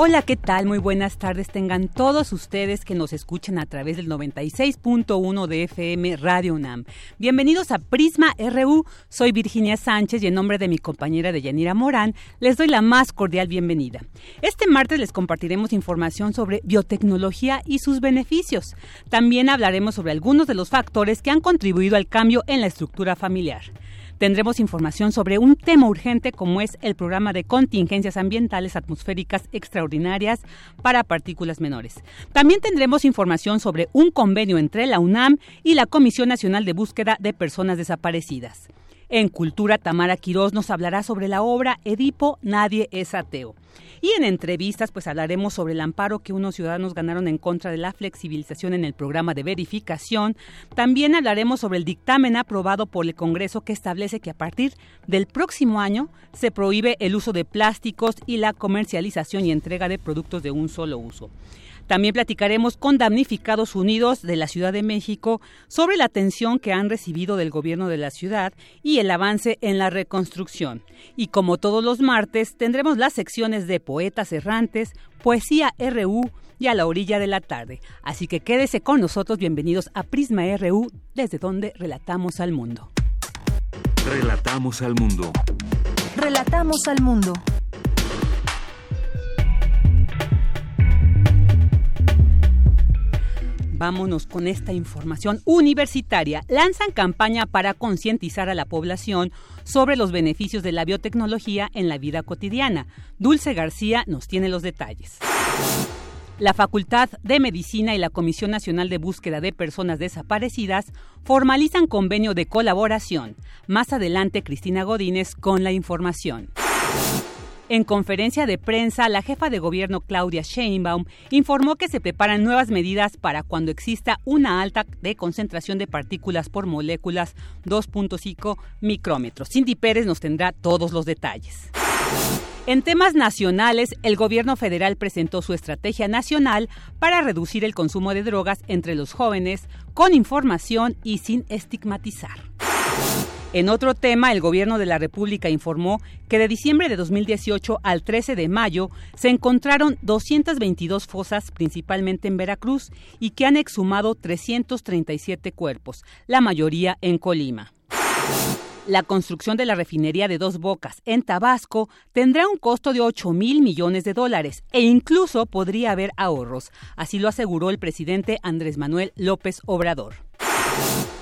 Hola, ¿qué tal? Muy buenas tardes. Tengan todos ustedes que nos escuchan a través del 96.1 de FM Radio UNAM. Bienvenidos a Prisma RU. Soy Virginia Sánchez y en nombre de mi compañera Deyanira Morán les doy la más cordial bienvenida. Este martes les compartiremos información sobre biotecnología y sus beneficios. También hablaremos sobre algunos de los factores que han contribuido al cambio en la estructura familiar. Tendremos información sobre un tema urgente como es el programa de contingencias ambientales atmosféricas extraordinarias para partículas menores. También tendremos información sobre un convenio entre la UNAM y la Comisión Nacional de Búsqueda de Personas Desaparecidas. En Cultura, Tamara Quirós nos hablará sobre la obra Edipo, Nadie es ateo. Y en entrevistas, pues hablaremos sobre el amparo que unos ciudadanos ganaron en contra de la flexibilización en el programa de verificación. También hablaremos sobre el dictamen aprobado por el Congreso que establece que a partir del próximo año se prohíbe el uso de plásticos y la comercialización y entrega de productos de un solo uso. También platicaremos con damnificados unidos de la Ciudad de México sobre la atención que han recibido del gobierno de la ciudad y el avance en la reconstrucción. Y como todos los martes, tendremos las secciones de poetas errantes, poesía RU y a la orilla de la tarde. Así que quédese con nosotros, bienvenidos a Prisma RU, desde donde relatamos al mundo. Relatamos al mundo. Relatamos al mundo. Vámonos con esta información universitaria. Lanzan campaña para concientizar a la población sobre los beneficios de la biotecnología en la vida cotidiana. Dulce García nos tiene los detalles. La Facultad de Medicina y la Comisión Nacional de Búsqueda de Personas Desaparecidas formalizan convenio de colaboración. Más adelante, Cristina Godínez con la información. En conferencia de prensa, la jefa de gobierno Claudia Sheinbaum informó que se preparan nuevas medidas para cuando exista una alta de concentración de partículas por moléculas 2.5 micrómetros. Cindy Pérez nos tendrá todos los detalles. En temas nacionales, el gobierno federal presentó su estrategia nacional para reducir el consumo de drogas entre los jóvenes con información y sin estigmatizar. En otro tema, el gobierno de la República informó que de diciembre de 2018 al 13 de mayo se encontraron 222 fosas, principalmente en Veracruz, y que han exhumado 337 cuerpos, la mayoría en Colima. La construcción de la refinería de Dos Bocas en Tabasco tendrá un costo de 8 mil millones de dólares e incluso podría haber ahorros, así lo aseguró el presidente Andrés Manuel López Obrador.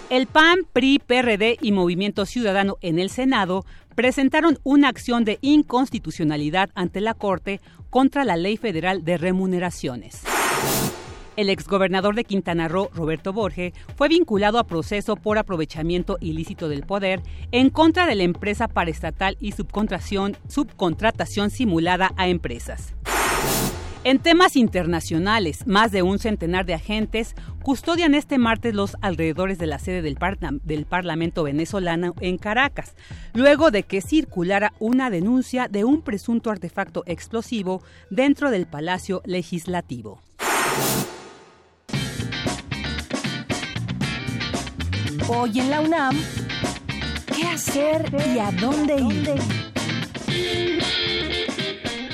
El PAN, PRI, PRD y Movimiento Ciudadano en el Senado presentaron una acción de inconstitucionalidad ante la Corte contra la Ley Federal de Remuneraciones. El exgobernador de Quintana Roo, Roberto Borge, fue vinculado a proceso por aprovechamiento ilícito del poder en contra de la empresa paraestatal y subcontratación, subcontratación simulada a empresas. En temas internacionales, más de un centenar de agentes custodian este martes los alrededores de la sede del, Parlamento venezolano en Caracas, luego de que circulara una denuncia de un presunto artefacto explosivo dentro del Palacio Legislativo. Hoy en la UNAM, ¿qué hacer y a dónde ir?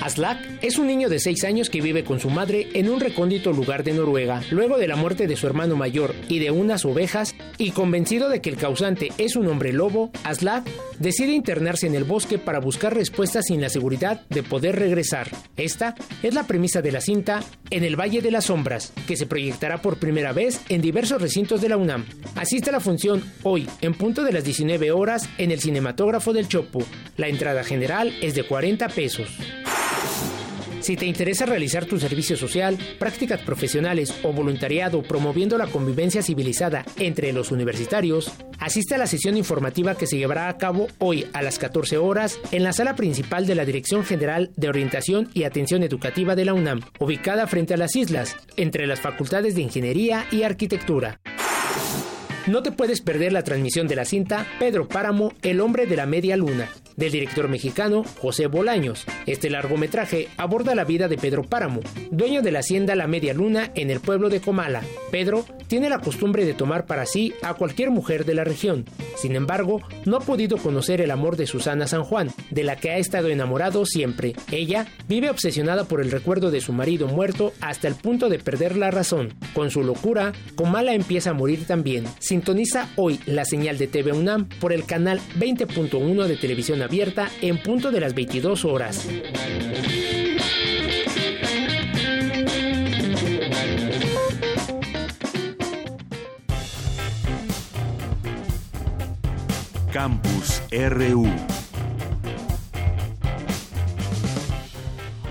Aslak es un niño de 6 años que vive con su madre en un recóndito lugar de Noruega, luego de la muerte de su hermano mayor y de unas ovejas, y convencido de que el causante es un hombre lobo, Aslak decide internarse en el bosque para buscar respuestas sin la seguridad de poder regresar. Esta es la premisa de la cinta En el Valle de las Sombras, que se proyectará por primera vez en diversos recintos de la UNAM. Asiste a la función hoy, en punto de las 19 horas, en el cinematógrafo del Chopo. La entrada general es de 40 pesos. Si te interesa realizar tu servicio social, prácticas profesionales o voluntariado promoviendo la convivencia civilizada entre los universitarios, asiste a la sesión informativa que se llevará a cabo hoy a las 14 horas en la sala principal de la Dirección General de Orientación y Atención Educativa de la UNAM, ubicada frente a las islas, entre las facultades de Ingeniería y Arquitectura. No te puedes perder la transmisión de la cinta Pedro Páramo, el hombre de la media luna, del director mexicano José Bolaños. Este largometraje aborda la vida de Pedro Páramo, dueño de la hacienda La Media Luna en el pueblo de Comala. Pedro tiene la costumbre de tomar para sí a cualquier mujer de la región. Sin embargo, no ha podido conocer el amor de Susana San Juan, de la que ha estado enamorado siempre. Ella vive obsesionada por el recuerdo de su marido muerto hasta el punto de perder la razón. Con su locura, Comala empieza a morir también. Sintoniza hoy la señal de TV UNAM por el canal 20.1 de televisión abierta en punto de las 22 horas. Campus RU.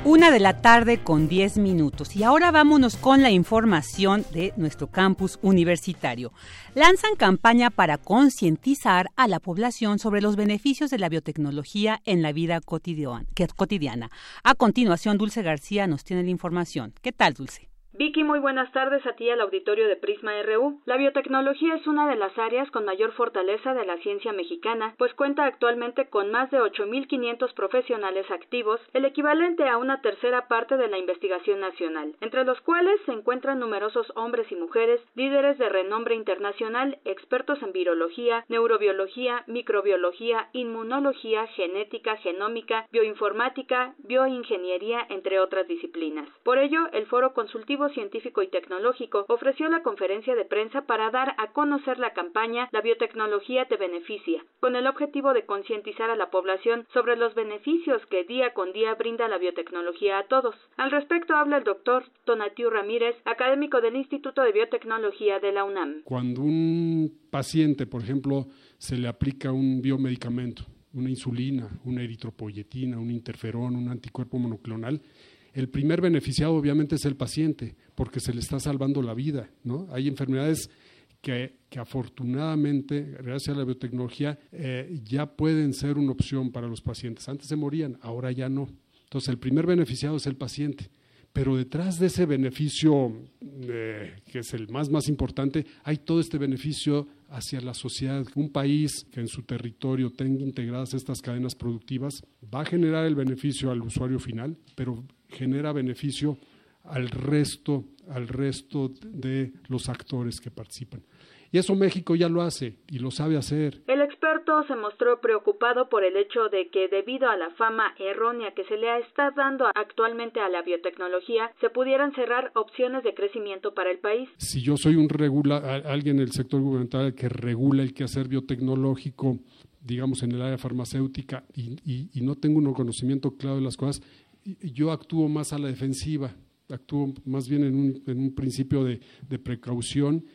Una de la tarde con 10 minutos. Y ahora vámonos con la información de nuestro campus universitario. Lanzan campaña para concientizar a la población sobre los beneficios de la biotecnología en la vida cotidiana. A continuación, Dulce García nos tiene la información. ¿Qué tal, Dulce? Vicky, muy buenas tardes a ti al auditorio de Prisma RU. La biotecnología es una de las áreas con mayor fortaleza de la ciencia mexicana, pues cuenta actualmente con más de 8.500 profesionales activos, el equivalente a una tercera parte de la investigación nacional, entre los cuales se encuentran numerosos hombres y mujeres, líderes de renombre internacional, expertos en virología, neurobiología, microbiología, inmunología, genética, genómica, bioinformática, bioingeniería, entre otras disciplinas. Por ello, el foro consultivo Científico y Tecnológico ofreció la conferencia de prensa para dar a conocer la campaña La biotecnología te beneficia, con el objetivo de concientizar a la población sobre los beneficios que día con día brinda la biotecnología a todos. Al respecto habla el doctor Tonatiu Ramírez, académico del Instituto de Biotecnología de la UNAM. Cuando un paciente, por ejemplo, se le aplica un biomedicamento, una insulina, una eritropoyetina, un interferón, un anticuerpo monoclonal, el primer beneficiado obviamente es el paciente, porque se le está salvando la vida. ¿no? Hay enfermedades que, afortunadamente, gracias a la biotecnología, eh, ya pueden ser una opción para los pacientes. Antes se morían, ahora ya no. Entonces, el primer beneficiado es el paciente. Pero detrás de ese beneficio, eh, que es el más, más importante, hay todo este beneficio hacia la sociedad. Un país que en su territorio tenga integradas estas cadenas productivas va a generar el beneficio al usuario final, pero genera beneficio al resto, al resto de los actores que participan. Y eso México ya lo hace y lo sabe hacer. El experto se mostró preocupado por el hecho de que debido a la fama errónea que se le está dando actualmente a la biotecnología, se pudieran cerrar opciones de crecimiento para el país. Si yo soy un regula, alguien en el sector gubernamental que regula el quehacer biotecnológico, digamos en el área farmacéutica, y, y no tengo un conocimiento claro de las cosas, yo actúo más a la defensiva, actúo más bien en un, en un principio de, de, precaución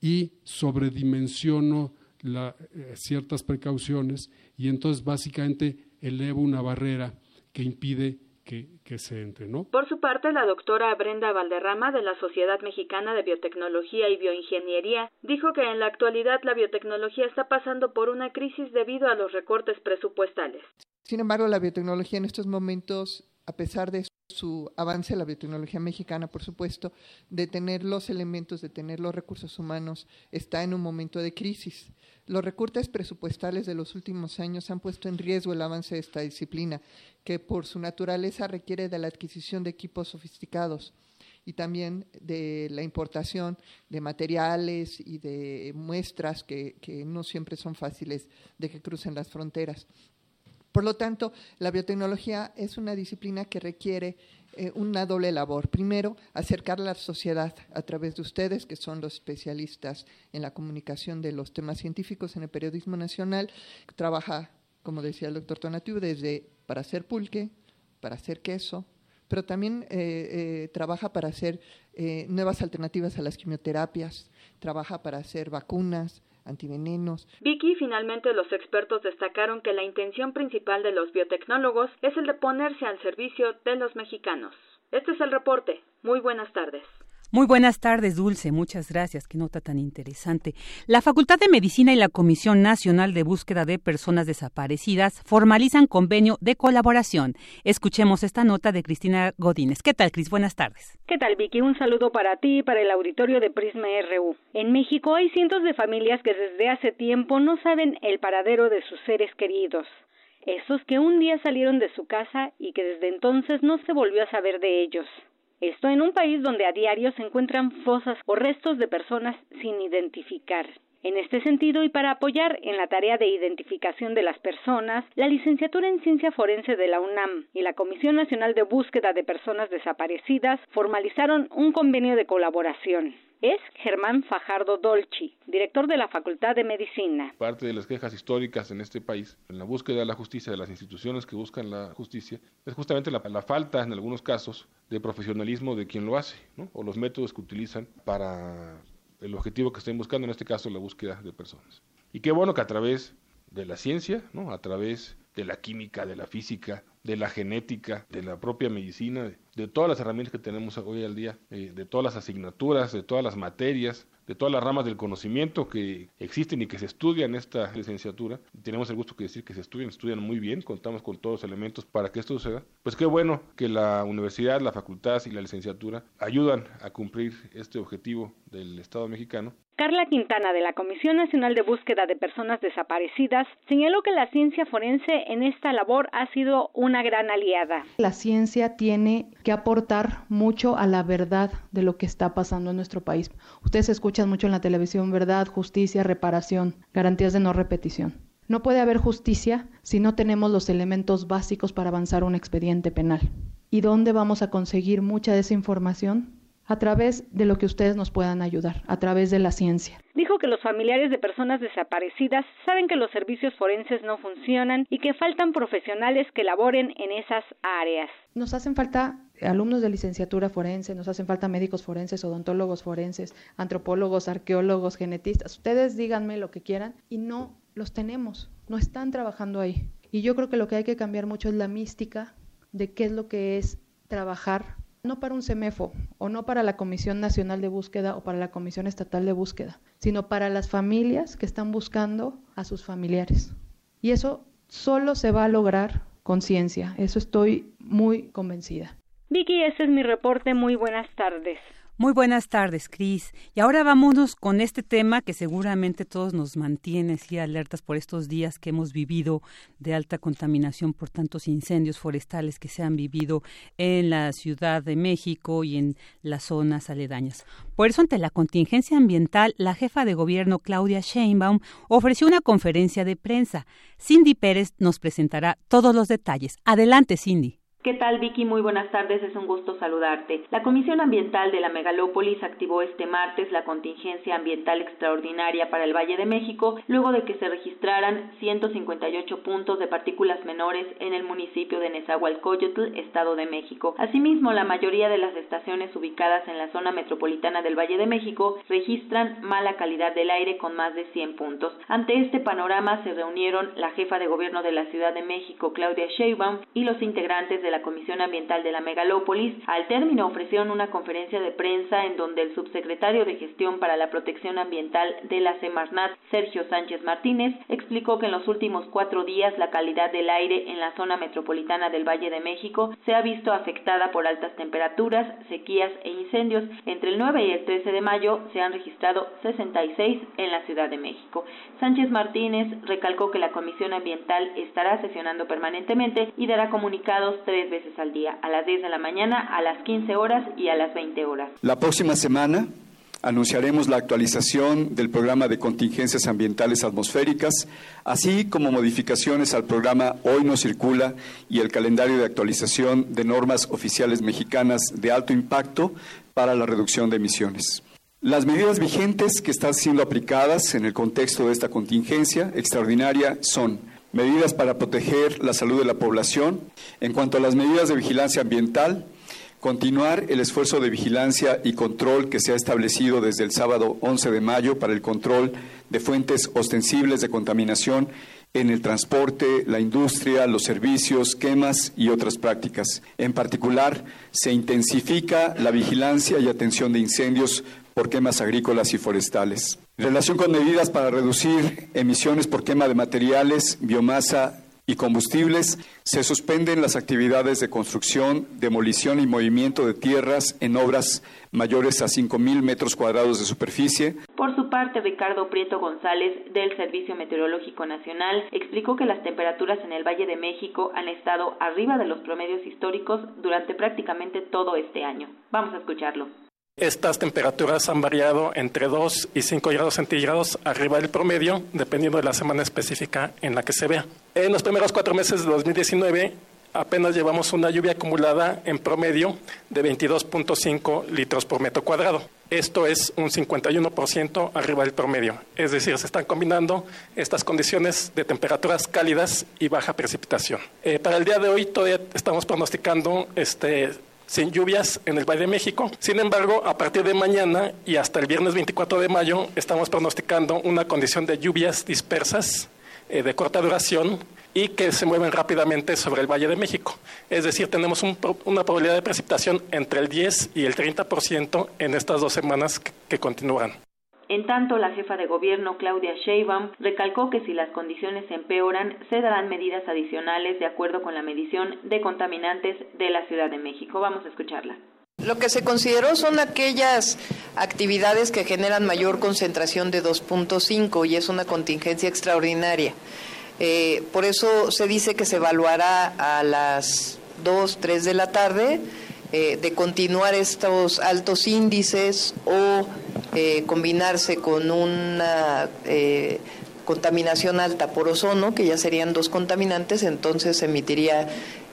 y sobredimensiono la, eh, ciertas precauciones y entonces básicamente elevo una barrera que impide que, que, se entre, ¿no? Por su parte, la doctora Brenda Valderrama de la Sociedad Mexicana de Biotecnología y Bioingeniería dijo que en la actualidad la biotecnología está pasando por una crisis debido a los recortes presupuestales. Sin embargo, la biotecnología en estos momentos a pesar de su avance, la biotecnología mexicana, por supuesto, de tener los elementos, de tener los recursos humanos, está en un momento de crisis. Los recortes presupuestales de los últimos años han puesto en riesgo el avance de esta disciplina, que por su naturaleza requiere de la adquisición de equipos sofisticados y también de la importación de materiales y de muestras que, que no siempre son fáciles de que crucen las fronteras. Por lo tanto, la biotecnología es una disciplina que requiere eh, una doble labor. Primero, acercar a la sociedad a través de ustedes, que son los especialistas en la comunicación de los temas científicos en el periodismo nacional. Trabaja, como decía el doctor Tonatiu, desde para hacer pulque, para hacer queso, pero también eh, eh, trabaja para hacer nuevas alternativas a las quimioterapias, trabaja para hacer vacunas, antivenenos. Vicky, finalmente los expertos destacaron que la intención principal de los biotecnólogos es el de ponerse al servicio de los mexicanos. Este es el reporte. Muy buenas tardes. Muy buenas tardes, Dulce. Muchas gracias. Qué nota tan interesante. La Facultad de Medicina y la Comisión Nacional de Búsqueda de Personas Desaparecidas formalizan convenio de colaboración. Escuchemos esta nota de Cristina Godínez. ¿Qué tal, Cris? Buenas tardes. ¿Qué tal, Vicky? Un saludo para ti y para el auditorio de Prisma RU. En México hay cientos de familias que desde hace tiempo no saben el paradero de sus seres queridos. Esos que un día salieron de su casa y que desde entonces no se volvió a saber de ellos. Esto en un país donde a diario se encuentran fosas o restos de personas sin identificar. En este sentido, y para apoyar en la tarea de identificación de las personas, la licenciatura en Ciencia Forense de la UNAM y la Comisión Nacional de Búsqueda de Personas Desaparecidas formalizaron un convenio de colaboración es Germán Fajardo Dolci, director de la Facultad de Medicina. Parte de las quejas históricas en este país, en la búsqueda de la justicia, de las instituciones que buscan la justicia, es justamente la, falta, en algunos casos, de profesionalismo de quien lo hace, o los métodos que utilizan para el objetivo que estén buscando, en este caso la búsqueda de personas. Y qué bueno que a través de la ciencia, ¿no? a través de la química, de la física, de la genética, de la propia medicina, de, todas las herramientas que tenemos hoy al día, eh, de todas las asignaturas, de todas las materias, de todas las ramas del conocimiento que existen y que se estudian en esta licenciatura. Tenemos el gusto de decir que se estudian, estudian muy bien, contamos con todos los elementos para que esto suceda. Pues qué bueno que la universidad, la facultad y la licenciatura ayudan a cumplir este objetivo del Estado mexicano Carla Quintana, de la Comisión Nacional de Búsqueda de Personas Desaparecidas, señaló que la ciencia forense en esta labor ha sido una gran aliada. La ciencia tiene que aportar mucho a la verdad de lo que está pasando en nuestro país. Ustedes escuchan mucho en la televisión verdad, justicia, reparación, garantías de no repetición. No puede haber justicia si no tenemos los elementos básicos para avanzar un expediente penal. ¿Y dónde vamos a conseguir mucha de esa información? A través de lo que ustedes nos puedan ayudar, a través de la ciencia. Dijo que los familiares de personas desaparecidas saben que los servicios forenses no funcionan y que faltan profesionales que laboren en esas áreas. Nos hacen falta alumnos de licenciatura forense, nos hacen falta médicos forenses, odontólogos forenses, antropólogos, arqueólogos, genetistas. Ustedes díganme lo que quieran y no los tenemos, no están trabajando ahí. Y yo creo que lo que hay que cambiar mucho es la mística de qué es lo que es trabajar no para un CEMEFO o no para la Comisión Nacional de Búsqueda o para la Comisión Estatal de Búsqueda, sino para las familias que están buscando a sus familiares. Y eso solo se va a lograr con ciencia, eso estoy muy convencida. Vicky, ese es mi reporte. Muy buenas tardes. Muy buenas tardes, Cris. Y ahora vámonos con este tema que seguramente todos nos mantiene así alertas por estos días que hemos vivido de alta contaminación por tantos incendios forestales que se han vivido en la Ciudad de México y en las zonas aledañas. Por eso, ante la contingencia ambiental, la jefa de gobierno Claudia Sheinbaum ofreció una conferencia de prensa. Cindy Pérez nos presentará todos los detalles. Adelante, Cindy. ¿Qué tal Vicky? Muy buenas tardes, es un gusto saludarte. La Comisión Ambiental de la Megalópolis activó este martes la contingencia ambiental extraordinaria para el Valle de México luego de que se registraran 158 puntos de partículas menores en el municipio de Nezahualcóyotl, Estado de México. Asimismo, la mayoría de las estaciones ubicadas en la zona metropolitana del Valle de México registran mala calidad del aire con más de 100 puntos. Ante este panorama se reunieron la jefa de gobierno de la Ciudad de México, Claudia Sheinbaum, y los integrantes de la Comisión Ambiental de la Megalópolis, al término ofrecieron una conferencia de prensa en donde el subsecretario de Gestión para la Protección Ambiental de la Semarnat, Sergio Sánchez Martínez, explicó que en los últimos cuatro días la calidad del aire en la zona metropolitana del Valle de México se ha visto afectada por altas temperaturas, sequías e incendios. Entre el 9 y el 13 de mayo se han registrado 66 en la Ciudad de México. Sánchez Martínez recalcó que la Comisión Ambiental estará sesionando permanentemente y dará comunicados tres veces al día, a las 10 de la mañana, a las 15 horas y a las 20 horas. La próxima semana anunciaremos la actualización del programa de contingencias ambientales atmosféricas, así como modificaciones al programa Hoy no circula y el calendario de actualización de normas oficiales mexicanas de alto impacto para la reducción de emisiones. Las medidas vigentes que están siendo aplicadas en el contexto de esta contingencia extraordinaria son medidas para proteger la salud de la población. En cuanto a las medidas de vigilancia ambiental, Continuar el esfuerzo de vigilancia y control que se ha establecido desde el sábado 11 de mayo para el control de fuentes ostensibles de contaminación en el transporte, la industria, los servicios, quemas y otras prácticas. En particular, se intensifica la vigilancia y atención de incendios por quemas agrícolas y forestales. En relación con medidas para reducir emisiones por quema de materiales, biomasa y combustibles, se suspenden las actividades de construcción, demolición y movimiento de tierras en obras mayores a 5.000 metros cuadrados de superficie. Por su parte, Ricardo Prieto González, del Servicio Meteorológico Nacional, explicó que las temperaturas en el Valle de México han estado arriba de los promedios históricos durante prácticamente todo este año. Vamos a escucharlo. Estas temperaturas han variado entre 2 y 5 grados centígrados arriba del promedio, dependiendo de la semana específica en la que se vea. En los primeros cuatro meses de 2019 apenas llevamos una lluvia acumulada en promedio de 22.5 litros por metro cuadrado. Esto es un 51% arriba del promedio. Es decir, se están combinando estas condiciones de temperaturas cálidas y baja precipitación. Eh, para el día de hoy todavía estamos pronosticando este, sin lluvias en el Valle de México. Sin embargo, a partir de mañana y hasta el viernes 24 de mayo estamos pronosticando una condición de lluvias dispersas eh, de corta duración y que se mueven rápidamente sobre el Valle de México. Es decir, tenemos una probabilidad de precipitación entre el 10 y el 30% en estas dos semanas que continúan. En tanto, la jefa de gobierno, Claudia Sheinbaum, recalcó que si las condiciones empeoran, se darán medidas adicionales de acuerdo con la medición de contaminantes de la Ciudad de México. Vamos a escucharla. Lo que se consideró son aquellas actividades que generan mayor concentración de 2.5 y es una contingencia extraordinaria. Eh, por eso se dice que se evaluará a las 2, 3 de la tarde eh, de continuar estos altos índices o eh, combinarse con una eh, contaminación alta por ozono, que ya serían dos contaminantes, entonces emitiría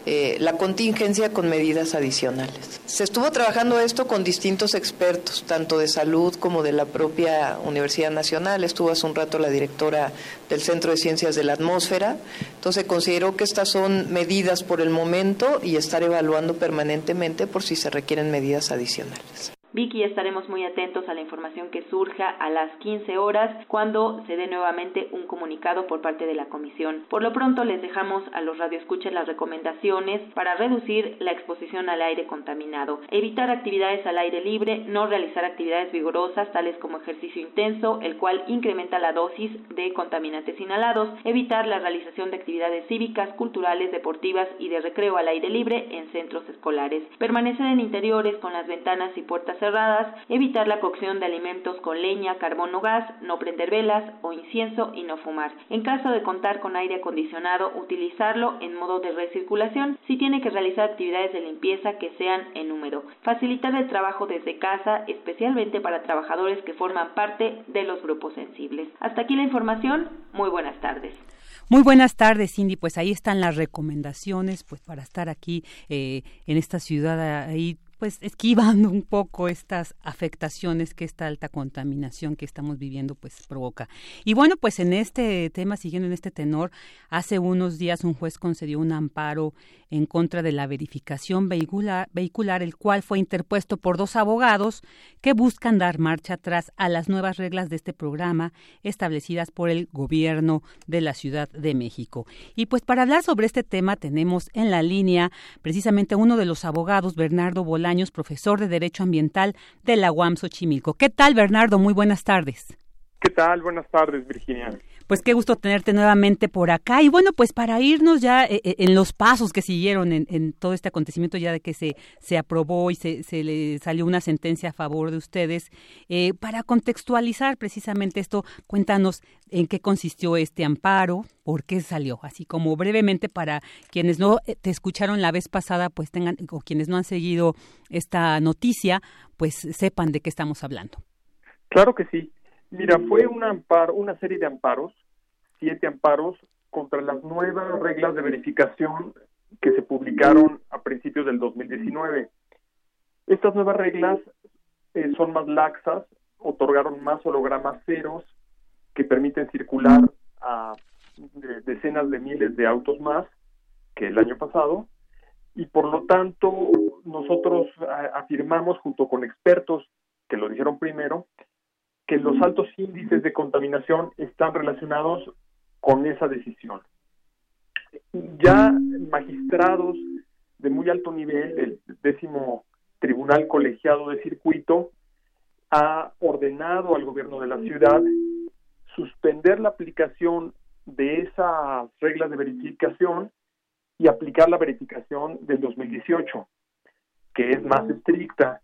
eh, la contingencia con medidas adicionales. Se estuvo trabajando esto con distintos expertos, tanto de salud como de la propia Universidad Nacional. Estuvo hace un rato la directora del Centro de Ciencias de la Atmósfera. Entonces consideró que estas son medidas por el momento y estar evaluando permanentemente por si se requieren medidas adicionales. Vicky, estaremos muy atentos a la información que surja a las 15 horas cuando se dé nuevamente un comunicado por parte de la comisión. Por lo pronto les dejamos a los radioescuchas las recomendaciones para reducir la exposición al aire contaminado, evitar actividades al aire libre, no realizar actividades vigorosas tales como ejercicio intenso, el cual incrementa la dosis de contaminantes inhalados, evitar la realización de actividades cívicas, culturales, deportivas y de recreo al aire libre en centros escolares, permanecer en interiores con las ventanas y puertas cerradas, evitar la cocción de alimentos con leña, carbón o gas, no prender velas o incienso y no fumar. En caso de contar con aire acondicionado, utilizarlo en modo de recirculación si tiene que realizar actividades de limpieza que sean en número. Facilitar el trabajo desde casa, especialmente para trabajadores que forman parte de los grupos sensibles. Hasta aquí la información. Muy buenas tardes. Muy buenas tardes, Cindy. Pues ahí están las recomendaciones, pues para estar aquí eh, en esta ciudad ahí pues esquivando un poco estas afectaciones que esta alta contaminación que estamos viviendo pues provoca. Y bueno, pues en este tema, siguiendo en este tenor, hace unos días un juez concedió un amparo en contra de la verificación vehicular, vehicular, el cual fue interpuesto por dos abogados que buscan dar marcha atrás a las nuevas reglas de este programa establecidas por el gobierno de la Ciudad de México. Y pues para hablar sobre este tema tenemos en la línea precisamente uno de los abogados, Bernardo Bolaños, profesor de Derecho Ambiental de la UAM Xochimilco. ¿Qué tal, Bernardo? Muy buenas tardes. ¿Qué tal? Buenas tardes, Virginia. Pues qué gusto tenerte nuevamente por acá. Y bueno, pues para irnos ya eh, eh, en los pasos que siguieron en, todo este acontecimiento, ya de que se, se aprobó y se, se le salió una sentencia a favor de ustedes, eh, para contextualizar precisamente esto, cuéntanos en qué consistió este amparo, por qué salió, así como brevemente para quienes no te escucharon la vez pasada, pues tengan, o quienes no han seguido esta noticia, pues sepan de qué estamos hablando. Claro que sí. Mira, fue un amparo, una serie de amparos, siete amparos contra las nuevas reglas de verificación que se publicaron a principios del 2019. Estas nuevas reglas eh, son más laxas, otorgaron más hologramas ceros que permiten circular a decenas de miles de autos más que el año pasado y por lo tanto nosotros afirmamos junto con expertos que lo dijeron primero, que los altos índices de contaminación están relacionados con esa decisión. Ya magistrados de muy alto nivel, el décimo tribunal colegiado de circuito, ha ordenado al gobierno de la ciudad suspender la aplicación de esas reglas de verificación y aplicar la verificación del 2018, que es más estricta,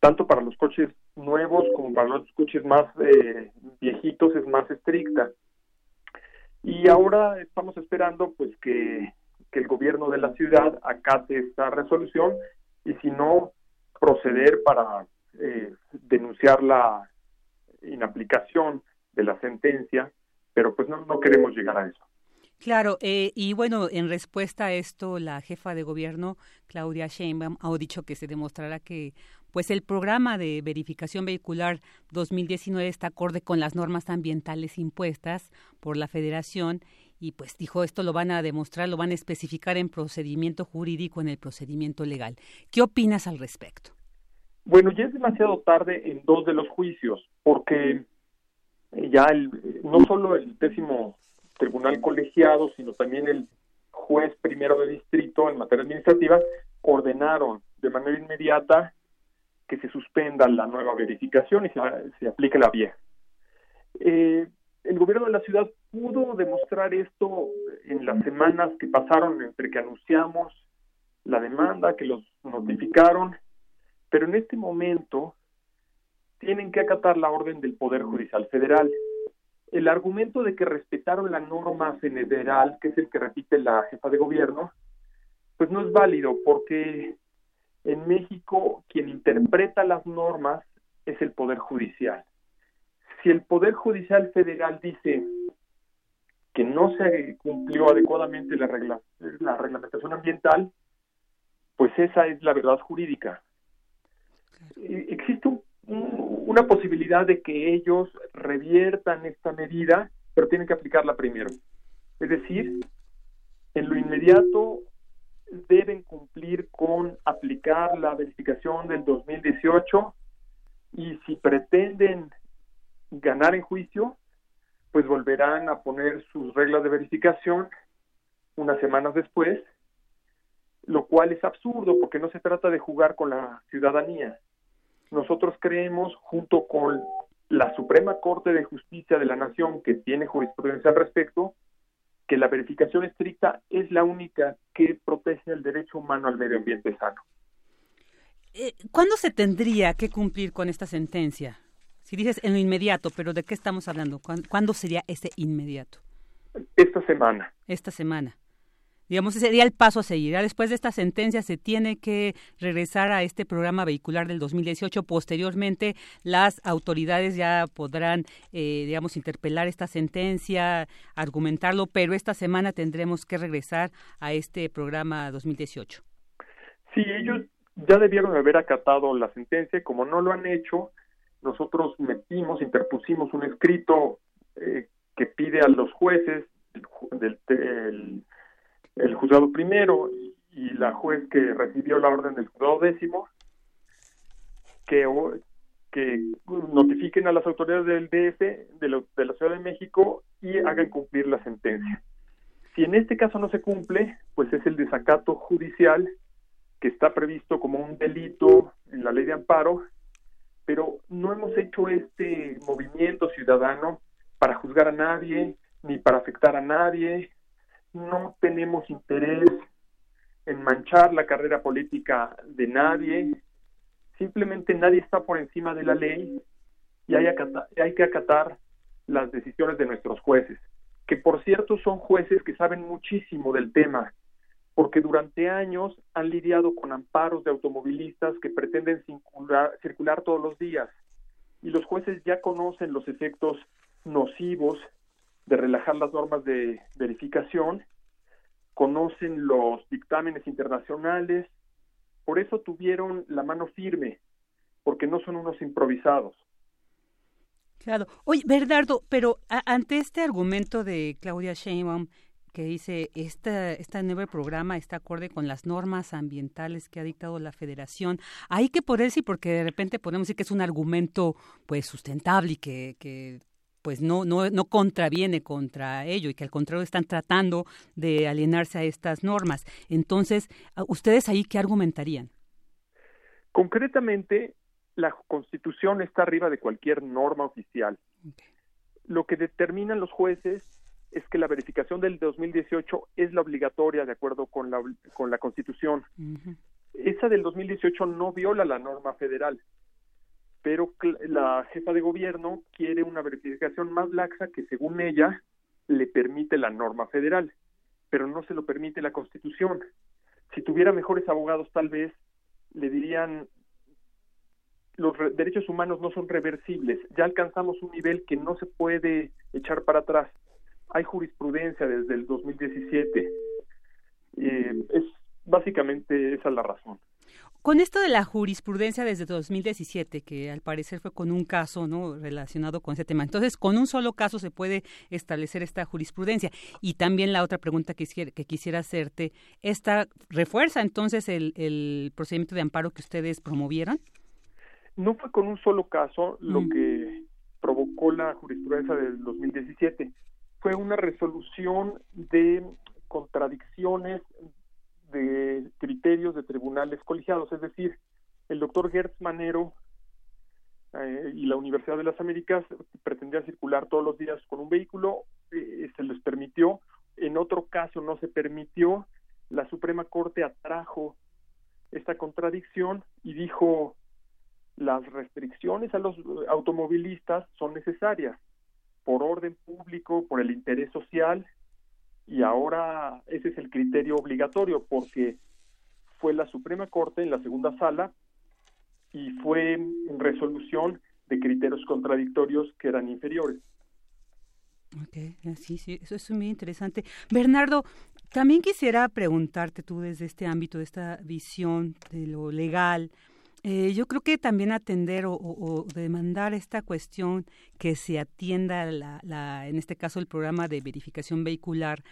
tanto para los coches nuevos como para los coches más eh, viejitos es más estricta. Y ahora estamos esperando pues que, el gobierno de la ciudad acate esta resolución y si no proceder para eh, denunciar la inaplicación de la sentencia, pero pues no, no queremos llegar a eso. Claro, eh, y bueno, en respuesta a esto, la jefa de gobierno, Claudia Sheinbaum, ha dicho que se demostrará que pues el programa de verificación vehicular 2019 está acorde con las normas ambientales impuestas por la Federación y pues dijo esto lo van a demostrar, lo van a especificar en procedimiento jurídico, en el procedimiento legal. ¿Qué opinas al respecto? Bueno, ya es demasiado tarde en dos de los juicios, porque ya el, no solo el décimo tribunal colegiado, sino también el juez primero de distrito en materia administrativa, ordenaron de manera inmediata que se suspenda la nueva verificación y se, se aplique la vieja. Eh, el gobierno de la ciudad pudo demostrar esto en las semanas que pasaron entre que anunciamos la demanda, que los notificaron, pero en este momento tienen que acatar la orden del Poder Judicial Federal el argumento de que respetaron la norma federal, que es el que repite la jefa de gobierno, pues no es válido porque en México quien interpreta las normas es el Poder Judicial. Si el Poder Judicial Federal dice que no se cumplió adecuadamente la, regla, la reglamentación ambiental, pues esa es la verdad jurídica. E, existe un una posibilidad de que ellos reviertan esta medida, pero tienen que aplicarla primero. Es decir, en lo inmediato deben cumplir con aplicar la verificación del 2018 y si pretenden ganar en juicio, pues volverán a poner sus reglas de verificación unas semanas después, lo cual es absurdo porque no se trata de jugar con la ciudadanía, nosotros creemos, junto con la Suprema Corte de Justicia de la Nación, que tiene jurisprudencia al respecto, que la verificación estricta es la única que protege el derecho humano al medio ambiente sano. Eh, ¿Cuándo se tendría que cumplir con esta sentencia? Si dices en lo inmediato, pero ¿de qué estamos hablando? ¿Cuándo sería ese inmediato? Esta semana. Esta semana digamos, ese sería el paso a seguir. después de esta sentencia se tiene que regresar a este programa vehicular del 2018. Posteriormente, las autoridades ya podrán, eh, digamos, interpelar esta sentencia, argumentarlo, pero esta semana tendremos que regresar a este programa 2018. Sí, ellos ya debieron haber acatado la sentencia. Como no lo han hecho, nosotros metimos, interpusimos un escrito eh, que pide a los jueces del, del el juzgado primero y la juez que recibió la orden del juzgado décimo que, que notifiquen a las autoridades del DF de, de la Ciudad de México y hagan cumplir la sentencia. Si en este caso no se cumple, pues es el desacato judicial que está previsto como un delito en la ley de amparo, pero no hemos hecho este movimiento ciudadano para juzgar a nadie, ni para afectar a nadie, no tenemos interés en manchar la carrera política de nadie, simplemente nadie está por encima de la ley y hay, hay que acatar las decisiones de nuestros jueces, que por cierto son jueces que saben muchísimo del tema, porque durante años han lidiado con amparos de automovilistas que pretenden circular, circular todos los días y los jueces ya conocen los efectos nocivos de relajar las normas de verificación, conocen los dictámenes internacionales, por eso tuvieron la mano firme, porque no son unos improvisados. Claro. Oye, Bernardo, pero ante este argumento de Claudia Sheinbaum, que dice este, este nuevo programa está acorde con las normas ambientales que ha dictado la Federación. Hay que poder sí, porque de repente podemos decir que es un argumento pues sustentable y que pues no, no, no contraviene contra ello y que al contrario están tratando de alienarse a estas normas. Entonces, ¿ustedes ahí qué argumentarían? Concretamente, la Constitución está arriba de cualquier norma oficial. Lo que determinan los jueces es que la verificación del 2018 es la obligatoria de acuerdo con la, con la Constitución. Esa del 2018 no viola la norma federal, pero la jefa de gobierno quiere una verificación más laxa que según ella le permite la norma federal, pero no se lo permite la Constitución. Si tuviera mejores abogados tal vez le dirían los derechos humanos no son reversibles, ya alcanzamos un nivel que no se puede echar para atrás hay jurisprudencia desde el 2017. Eh, es básicamente esa la razón. Con esto de la jurisprudencia desde 2017, que al parecer fue con un caso no relacionado con ese tema, entonces con un solo caso se puede establecer esta jurisprudencia. Y también la otra pregunta que, que quisiera hacerte, ¿esta refuerza entonces el, el, procedimiento de amparo que ustedes promovieron? No fue con un solo caso lo mm. que provocó la jurisprudencia del 2017 fue una resolución de contradicciones de criterios de tribunales colegiados, es decir, el doctor Gertz Manero eh, y la Universidad de las Américas pretendían circular todos los días con un vehículo, eh, se les permitió, en otro caso no se permitió, la Suprema Corte atrajo esta contradicción y dijo las restricciones a los automovilistas son necesarias por orden público, por el interés social, y ahora ese es el criterio obligatorio, porque fue la Suprema Corte en la segunda sala y fue en resolución de criterios contradictorios que eran inferiores. Ok, sí, sí, eso es muy interesante. Bernardo, también quisiera preguntarte tú desde este ámbito, de esta visión de lo legal, eh, yo creo que también atender o, demandar esta cuestión que se atienda, la, la, en este caso, el programa de verificación vehicular,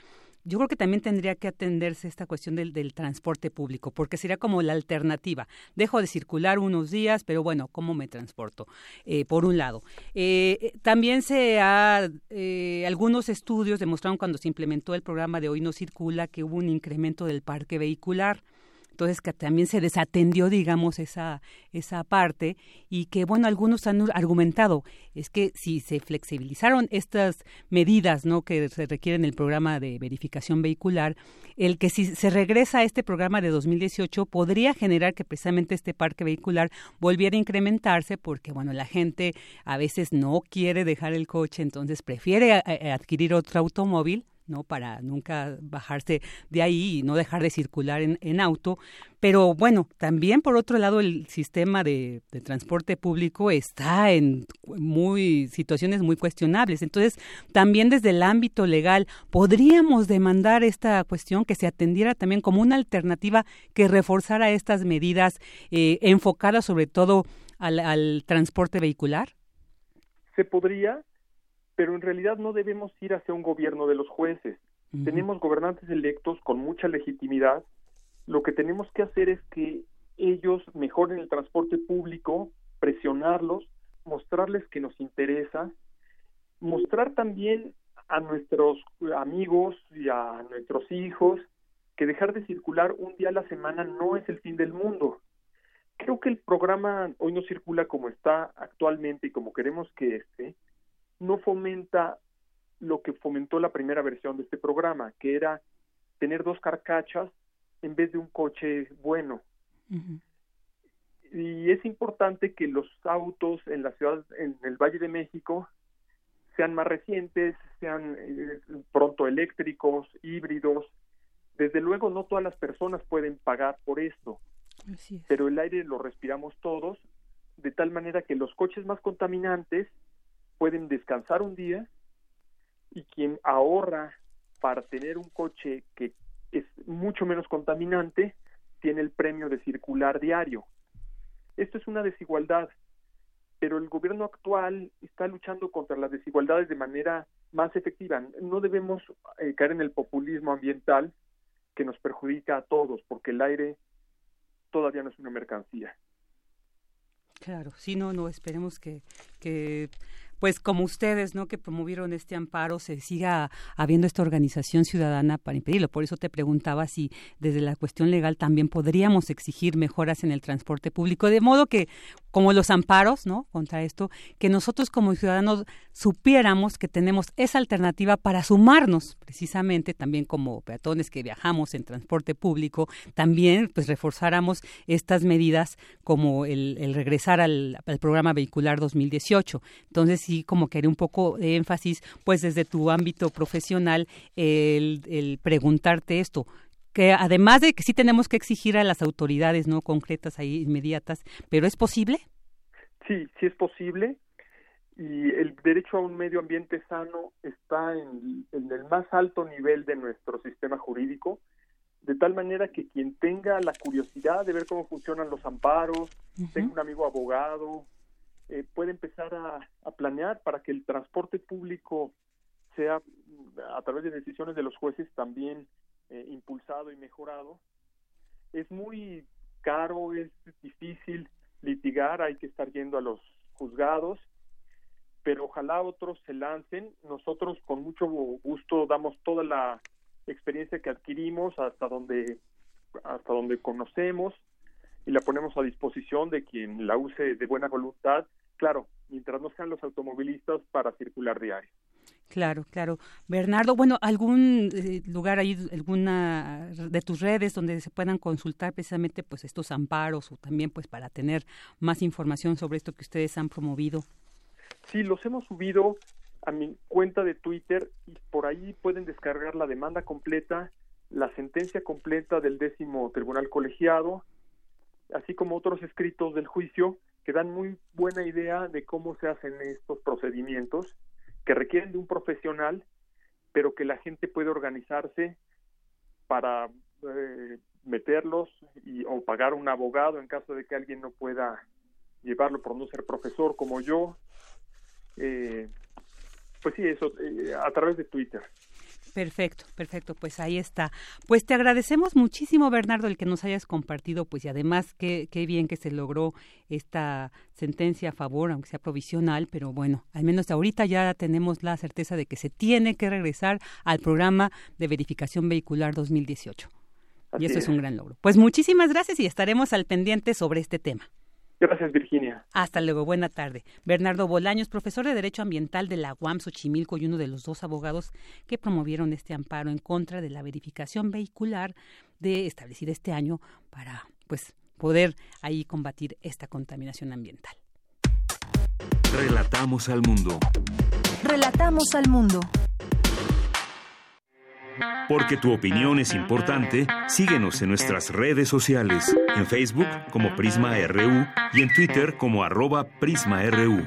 yo creo que también tendría que atenderse esta cuestión del, del, transporte público, porque sería como la alternativa. Dejo de circular unos días, pero bueno, ¿cómo me transporto? Eh, por un lado. Eh, también se ha, algunos estudios demostraron cuando se implementó el programa de Hoy No Circula que hubo un incremento del parque vehicular entonces que también se desatendió, digamos, esa, esa parte y que, bueno, algunos han argumentado, es que si se flexibilizaron estas medidas, ¿no?, que se requieren en el programa de verificación vehicular, el que si se regresa a este programa de 2018 podría generar que precisamente este parque vehicular volviera a incrementarse porque, bueno, la gente a veces no quiere dejar el coche, entonces prefiere adquirir otro automóvil ¿no? Para nunca bajarse de ahí y no dejar de circular en, auto. Pero bueno, también por otro lado el sistema de, transporte público está en muy situaciones muy cuestionables. Entonces, también desde el ámbito legal podríamos demandar esta cuestión que se atendiera también como una alternativa que reforzara estas medidas eh, enfocadas sobre todo al, al transporte vehicular. Se podría, pero en realidad no debemos ir hacia un gobierno de los jueces. Tenemos gobernantes electos con mucha legitimidad. Lo que tenemos que hacer es que ellos mejoren el transporte público, presionarlos, mostrarles que nos interesa, mostrar también a nuestros amigos y a nuestros hijos que dejar de circular un día a la semana no es el fin del mundo. Creo que el programa hoy no circula como está actualmente y como queremos que esté, no fomenta lo que fomentó la primera versión de este programa, que era tener dos carcachas en vez de un coche bueno. Y es importante que los autos en la ciudad, en el Valle de México, sean más recientes, sean eh, pronto eléctricos, híbridos. Desde luego no todas las personas pueden pagar por esto, pero el aire lo respiramos todos, de tal manera que los coches más contaminantes pueden descansar un día y quien ahorra para tener un coche que es mucho menos contaminante tiene el premio de circular diario. Esto es una desigualdad, pero el gobierno actual está luchando contra las desigualdades de manera más efectiva. No debemos eh, caer en el populismo ambiental que nos perjudica a todos, porque el aire todavía no es una mercancía. Claro, sí, no, no, esperemos que, que pues como ustedes, ¿no? Que promovieron este amparo, se siga habiendo esta organización ciudadana para impedirlo. Por eso te preguntaba si desde la cuestión legal también podríamos exigir mejoras en el transporte público, de modo que, como los amparos, ¿no? Contra esto, que nosotros como ciudadanos supiéramos que tenemos esa alternativa para sumarnos, precisamente también como peatones que viajamos en transporte público, también pues reforzáramos estas medidas como el, regresar al, programa vehicular 2018. Entonces, sí como que un poco de énfasis, pues desde tu ámbito profesional, el, preguntarte esto, que además de que sí tenemos que exigir a las autoridades no concretas ahí inmediatas, pero es posible. Sí, sí es posible. Y el derecho a un medio ambiente sano está en, el más alto nivel de nuestro sistema jurídico, de tal manera que quien tenga la curiosidad de ver cómo funcionan los amparos, tenga un amigo abogado, eh, puede empezar a, planear para que el transporte público sea a través de decisiones de los jueces también eh, impulsado y mejorado. Es muy caro, es difícil litigar, hay que estar yendo a los juzgados, pero ojalá otros se lancen. Nosotros con mucho gusto damos toda la experiencia que adquirimos hasta donde hasta donde conocemos y la ponemos a disposición de quien la use de buena voluntad claro, mientras no sean los automovilistas para circular diario. Claro, claro. Bernardo, bueno, ¿algún eh, lugar ahí, alguna de tus redes donde se puedan consultar precisamente pues estos amparos o también pues para tener más información sobre esto que ustedes han promovido? Sí, los hemos subido a mi cuenta de Twitter y por ahí pueden descargar la demanda completa, la sentencia completa del décimo tribunal colegiado, así como otros escritos del juicio que dan muy buena idea de cómo se hacen estos procedimientos, que requieren de un profesional, pero que la gente puede organizarse para eh, meterlos y, o pagar un abogado en caso de que alguien no pueda llevarlo por no ser profesor como yo. Eh, pues sí, eso, eh, a través de Twitter. Perfecto, perfecto, pues ahí está. Pues te agradecemos muchísimo, Bernardo, el que nos hayas compartido, pues y además qué, qué bien que se logró esta sentencia a favor, aunque sea provisional, pero bueno, al menos ahorita ya tenemos la certeza de que se tiene que regresar al programa de verificación vehicular 2018. y eso es un gran logro. Pues muchísimas gracias y estaremos al pendiente sobre este tema. Gracias, Virginia. Hasta luego, buena tarde. Bernardo Bolaños, profesor de Derecho Ambiental de la UAM Xochimilco y uno de los dos abogados que promovieron este amparo en contra de la verificación vehicular de establecida este año para pues poder ahí combatir esta contaminación ambiental. Relatamos al mundo. Relatamos al mundo. Porque tu opinión es importante, síguenos en nuestras redes sociales, en Facebook como Prisma RU y en Twitter como arroba PrismaRU.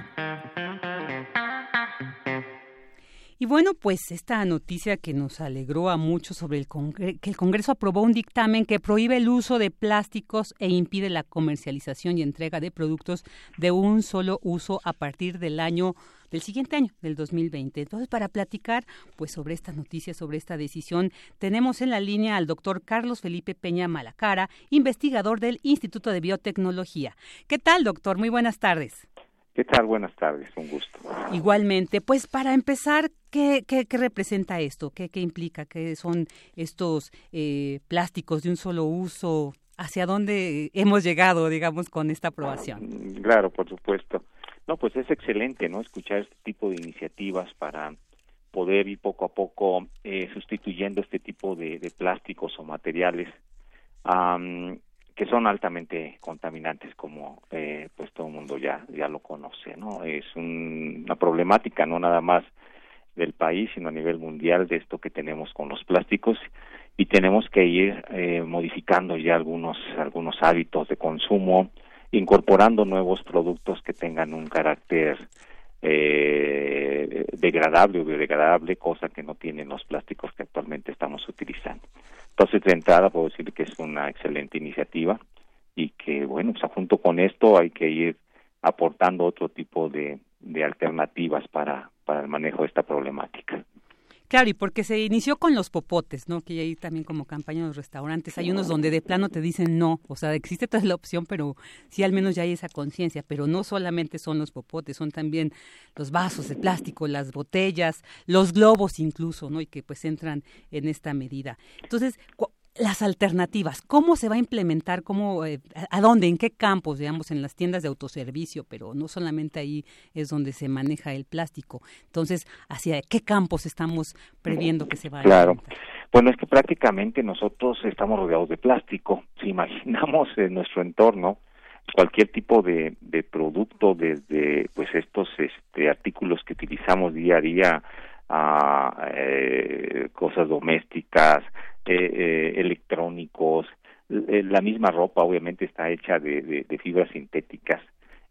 Y bueno, pues esta noticia que nos alegró a muchos sobre el que el Congreso aprobó un dictamen que prohíbe el uso de plásticos e impide la comercialización y entrega de productos de un solo uso a partir del año del siguiente año, del 2020. Entonces, para platicar pues sobre esta noticia, sobre esta decisión, tenemos en la línea al doctor Carlos Felipe Peña Malacara, investigador del Instituto de Biotecnología. ¿Qué tal, doctor? Muy buenas tardes. ¿Qué tal? Buenas tardes, un gusto. Igualmente, pues para empezar, ¿qué, qué, representa esto? ¿Qué, ¿Qué, implica? ¿Qué son estos eh, plásticos de un solo uso? ¿Hacia dónde hemos llegado, digamos, con esta aprobación? Claro, por supuesto. No, pues es excelente, ¿no? Escuchar este tipo de iniciativas para poder ir poco a poco eh, sustituyendo este tipo de, plásticos o materiales que son altamente contaminantes, como eh, pues todo el mundo ya ya lo conoce, ¿no? Es una problemática no nada más del país, sino a nivel mundial de esto que tenemos con los plásticos y tenemos que ir eh, modificando ya algunos algunos hábitos de consumo incorporando nuevos productos que tengan un carácter eh, degradable o biodegradable, cosa que no tienen los plásticos que actualmente estamos utilizando. Entonces, de entrada, puedo decir que es una excelente iniciativa y que, bueno, junto con esto hay que ir aportando otro tipo de, alternativas para el manejo de esta problemática. Claro, y porque se inició con los popotes, ¿no? Que hay también como campaña en los restaurantes. Hay unos donde de plano te dicen no, o sea, existe toda la opción, pero sí al menos ya hay esa conciencia. Pero no solamente son los popotes, son también los vasos de plástico, las botellas, los globos incluso, ¿no? Y que pues entran en esta medida. Entonces, las alternativas, cómo se va a implementar, cómo, eh, a dónde, en qué campos, digamos, en las tiendas de autoservicio, pero no solamente ahí es donde se maneja el plástico. Entonces, ¿hacia qué campos estamos previendo que se va a Claro. Bueno, es que prácticamente nosotros estamos rodeados de plástico. Si imaginamos en nuestro entorno, cualquier tipo de, de producto, desde pues estos este, artículos que utilizamos día a día, a eh, cosas domésticas, eh, eh, electrónicos, eh, la misma ropa obviamente está hecha de, fibras sintéticas.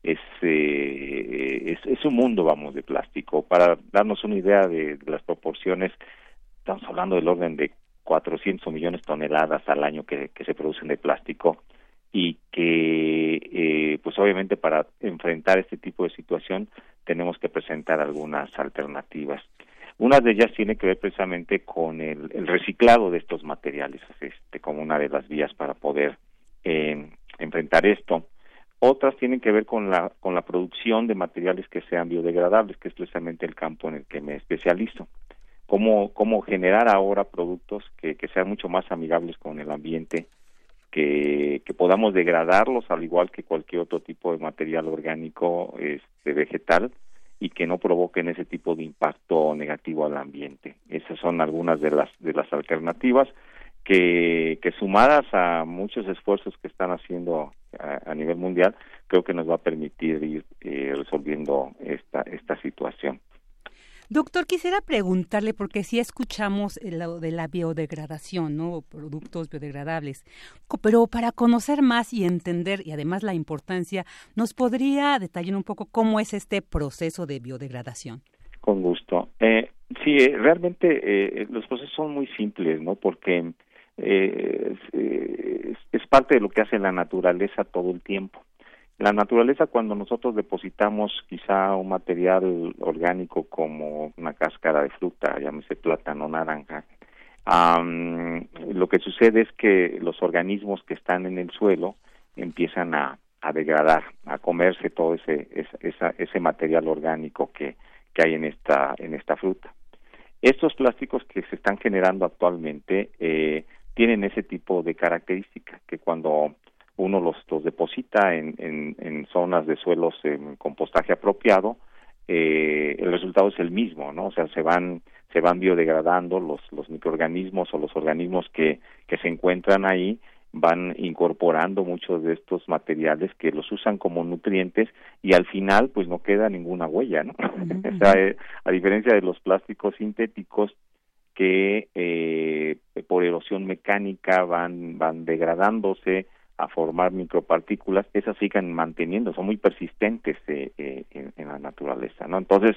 Es, es, es un mundo, vamos, de plástico. Para darnos una idea de, las proporciones, estamos hablando del orden de 400 millones de toneladas al año que, que se producen de plástico y que eh, pues obviamente para enfrentar este tipo de situación tenemos que presentar algunas alternativas una de ellas tiene que ver precisamente con el, reciclado de estos materiales, este, como una de las vías para poder eh, enfrentar esto. Otras tienen que ver con la, con la producción de materiales que sean biodegradables, que es precisamente el campo en el que me especializo. Cómo, cómo generar ahora productos que, que sean mucho más amigables con el ambiente, que, que podamos degradarlos al igual que cualquier otro tipo de material orgánico este, vegetal y que no provoquen ese tipo de impacto negativo al ambiente. Esas son algunas de las de las alternativas que, sumadas a muchos esfuerzos que están haciendo a, nivel mundial, creo que nos va a permitir ir eh, resolviendo esta esta situación. Doctor, quisiera preguntarle, porque sí escuchamos lo de la biodegradación, ¿no? Productos biodegradables. Pero para conocer más y entender, y además la importancia, ¿nos podría detallar un poco cómo es este proceso de biodegradación? Con gusto. Eh, sí, eh, realmente eh, los procesos son muy simples, ¿no? Porque eh, es parte de lo que hace la naturaleza todo el tiempo la naturaleza cuando nosotros depositamos quizá un material orgánico como una cáscara de fruta, llámese plátano, naranja, lo que sucede es que los organismos que están en el suelo empiezan a, degradar, a comerse todo ese, ese material orgánico que, que hay en esta, en esta fruta. Estos plásticos que se están generando actualmente eh, tienen ese tipo de característica que cuando uno los, los deposita en, en, zonas de suelos en compostaje apropiado, eh, el resultado es el mismo, ¿no? O sea, se van se van biodegradando los los microorganismos o los organismos que que se encuentran ahí van incorporando muchos de estos materiales que los usan como nutrientes y al final pues no queda ninguna huella, ¿no? o sea, eh, a diferencia de los plásticos sintéticos que eh, por erosión mecánica van van degradándose, a formar micropartículas, esas siguen manteniendo, son muy persistentes eh, eh, en, la naturaleza, ¿no? Entonces,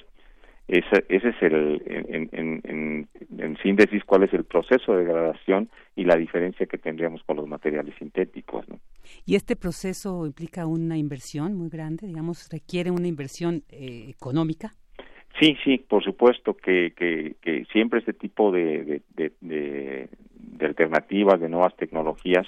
ese, ese es el, en, en, síntesis, cuál es el proceso de degradación y la diferencia que tendríamos con los materiales sintéticos, ¿no? ¿Y este proceso implica una inversión muy grande, digamos, requiere una inversión eh, económica? Sí, sí, por supuesto que, que, que siempre este tipo de, de, de, de alternativas, de nuevas tecnologías,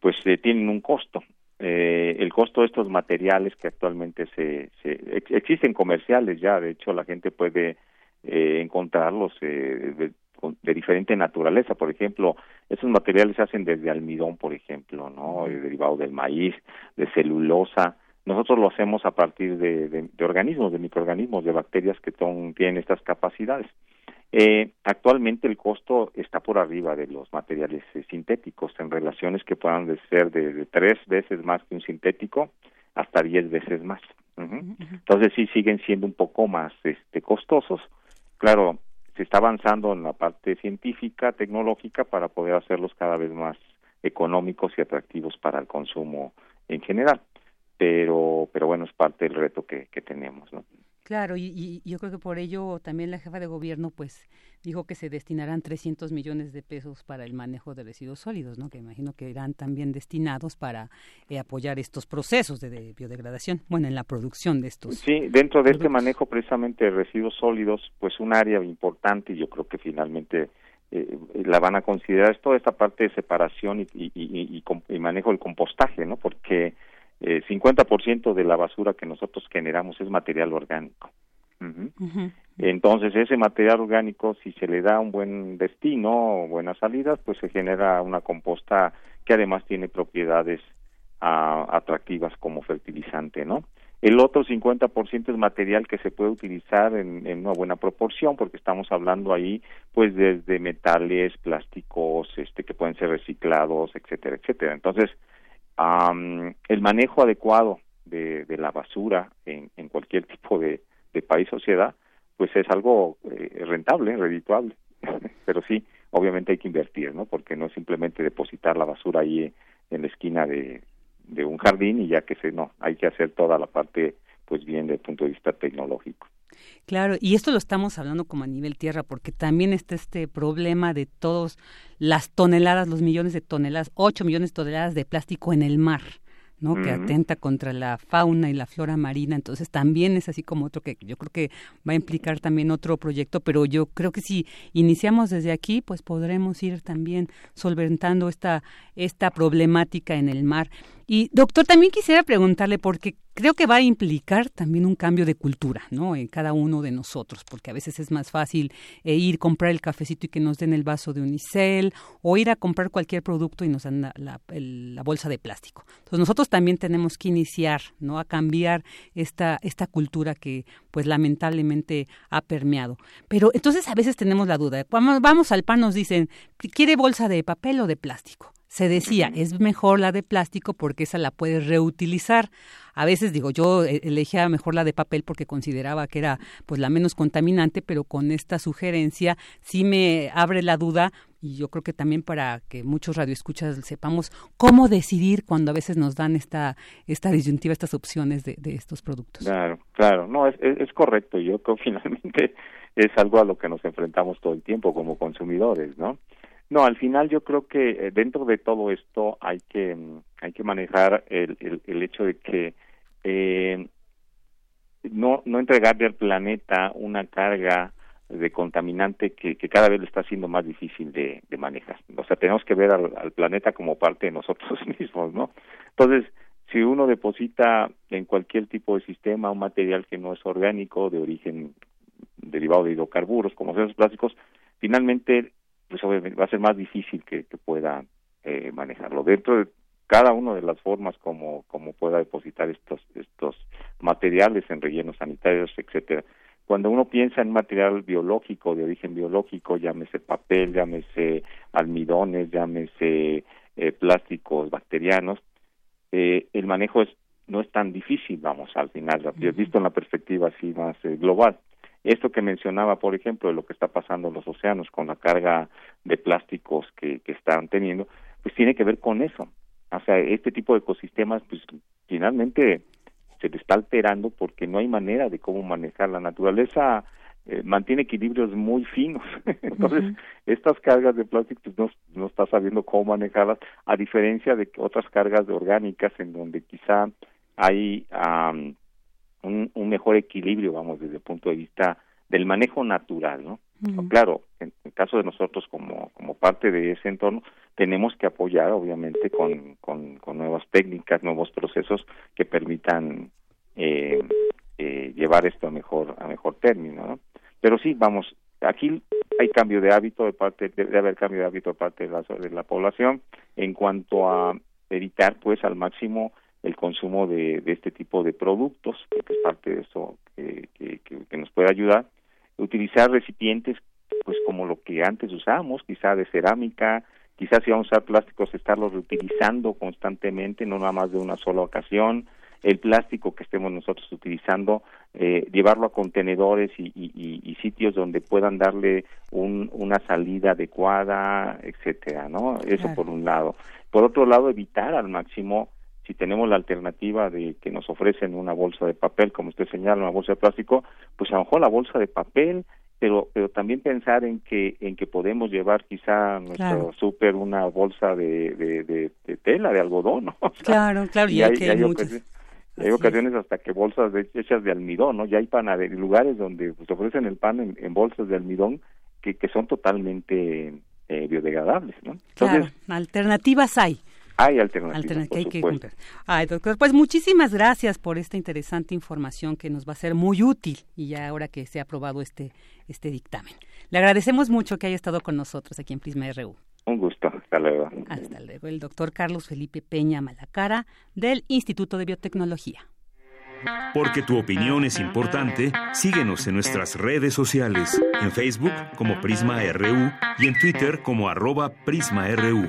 pues eh, tienen un costo. Eh, el costo de estos materiales que actualmente se, se existen comerciales ya, de hecho la gente puede eh, encontrarlos eh, de, de, diferente naturaleza, por ejemplo, esos materiales se hacen desde almidón, por ejemplo, no, derivado del maíz, de celulosa. Nosotros lo hacemos a partir de, de, de organismos, de microorganismos, de bacterias que tienen estas capacidades. Eh, actualmente el costo está por arriba de los materiales eh, sintéticos en relaciones que puedan ser de, tres veces más que un sintético hasta diez veces más. Entonces sí siguen siendo un poco más este, costosos. Claro, se está avanzando en la parte científica, tecnológica para poder hacerlos cada vez más económicos y atractivos para el consumo en general. Pero, pero bueno, es parte del reto que, que tenemos, ¿no? Claro, y, yo creo que por ello también la jefa de gobierno pues dijo que se destinarán 300 millones de pesos para el manejo de residuos sólidos, ¿no? Que imagino que irán también destinados para eh, apoyar estos procesos de, biodegradación, bueno, en la producción de estos. Sí, dentro de este manejo precisamente de residuos sólidos, pues un área importante y yo creo que finalmente eh, la van a considerar es toda esta parte de separación y, y manejo del compostaje, ¿no? Porque eh, 50% de la basura que nosotros generamos es material orgánico. Entonces, ese material orgánico, si se le da un buen destino o buenas salidas, pues se genera una composta que además tiene propiedades ah, atractivas como fertilizante, ¿no? El otro 50% es material que se puede utilizar en, en, una buena proporción, porque estamos hablando ahí, pues, desde metales, plásticos, este, que pueden ser reciclados, etcétera, etcétera. Entonces, el manejo adecuado de, la basura en, cualquier tipo de, país sociedad pues es algo eh, rentable redituable. Pero sí obviamente hay que invertir no porque no es simplemente depositar la basura ahí en la esquina de, de un jardín y ya que se no hay que hacer toda la parte pues bien desde el punto de vista tecnológico Claro, y esto lo estamos hablando como a nivel tierra, porque también está este problema de todas las toneladas, los millones de toneladas, 8 millones de toneladas de plástico en el mar. ¿no? que atenta contra la fauna y la flora marina. Entonces también es así como otro que yo creo que va a implicar también otro proyecto, pero yo creo que si iniciamos desde aquí, pues podremos ir también solventando esta, esta problemática en el mar. Y doctor, también quisiera preguntarle, porque creo que va a implicar también un cambio de cultura, ¿no? En cada uno de nosotros, porque a veces es más fácil eh, ir comprar el cafecito y que nos den el vaso de unicel, o ir a comprar cualquier producto y nos dan la, la, bolsa de plástico. Entonces nosotros también tenemos que iniciar, ¿no? A cambiar esta esta cultura que, pues lamentablemente ha permeado. Pero entonces a veces tenemos la duda. Cuando vamos al pan nos dicen, ¿quiere bolsa de papel o de plástico? Se decía, es mejor la de plástico porque esa la puedes reutilizar. A veces digo, yo e, elegía mejor la de papel porque consideraba que era pues la menos contaminante, pero con esta sugerencia sí me abre la duda y yo creo que también para que muchos radioescuchas sepamos cómo decidir cuando a veces nos dan esta esta disyuntiva, estas opciones de, de estos productos. Claro, claro, no, es, es, correcto. Yo creo que finalmente es algo a lo que nos enfrentamos todo el tiempo como consumidores, ¿no? No, al final yo creo que eh, dentro de todo esto hay que mm, hay que manejar el, el, hecho de que eh, no no entregarle al planeta una carga de contaminante que, que cada vez le está siendo más difícil de, de manejar. O sea, tenemos que ver al, planeta como parte de nosotros mismos, ¿no? Entonces, si uno deposita en cualquier tipo de sistema un material que no es orgánico, de origen derivado de hidrocarburos, como los plásticos, finalmente pues obviamente va a ser más difícil que, que pueda eh, manejarlo. Dentro de cada una de las formas como, como pueda depositar estos, estos materiales en rellenos sanitarios, etcétera. Cuando uno piensa en material biológico, de origen biológico, llámese papel, llámese almidones, llámese eh, plásticos bacterianos, eh, el manejo es no es tan difícil, vamos, al final, visto en la perspectiva así más eh, global. Esto que mencionaba, por ejemplo, de lo que está pasando en los océanos con la carga de plásticos que, que están teniendo, pues tiene que ver con eso. O sea, este tipo de ecosistemas, pues finalmente se le está alterando porque no hay manera de cómo manejar la naturaleza eh, mantiene equilibrios muy finos entonces estas cargas de plástico pues, no, no está sabiendo cómo manejarlas a diferencia de otras cargas de orgánicas en donde quizá hay un, un mejor equilibrio, vamos, desde el punto de vista del manejo natural, ¿no? Claro, en el caso de nosotros como, como parte de ese entorno, tenemos que apoyar, obviamente, con, con, con nuevas técnicas, nuevos procesos que permitan eh, eh, llevar esto a mejor, a mejor término, ¿no? Pero sí, vamos, aquí hay cambio de hábito de parte, debe haber cambio de hábito de parte de la, de la población en cuanto a evitar, pues, al máximo el consumo de, de este tipo de productos, que es parte de eso que, que, que, nos puede ayudar. Utilizar recipientes, pues como lo que antes usábamos, quizá de cerámica, quizás si vamos a usar plásticos, estarlos reutilizando constantemente, no nada más de una sola ocasión. El plástico que estemos nosotros utilizando, eh, llevarlo a contenedores y, y, y, sitios donde puedan darle un, una salida adecuada, etcétera, ¿no? Eso por un lado. Por otro lado, evitar al máximo si tenemos la alternativa de que nos ofrecen una bolsa de papel, como usted señala, una bolsa de plástico, pues a lo mejor la bolsa de papel, pero pero también pensar en que en que podemos llevar quizá a nuestro súper una bolsa de, de, tela, de algodón, ¿no? claro, claro, y hay, hay, ocasiones, hay ocasiones hasta que bolsas hechas de almidón, ¿no? Ya hay panaderías, lugares donde pues, ofrecen el pan en, bolsas de almidón que, que son totalmente eh, biodegradables, ¿no? Entonces, alternativas hay. Hay alternativas. hay que Ay, doctor, pues muchísimas gracias por esta interesante información que nos va a ser muy útil y ya ahora que se ha aprobado este, este dictamen. Le agradecemos mucho que haya estado con nosotros aquí en Prisma RU. Un gusto, hasta luego. Hasta luego, el doctor Carlos Felipe Peña Malacara del Instituto de Biotecnología. Porque tu opinión es importante, síguenos en nuestras redes sociales, en Facebook como Prisma RU y en Twitter como arroba PrismaRU.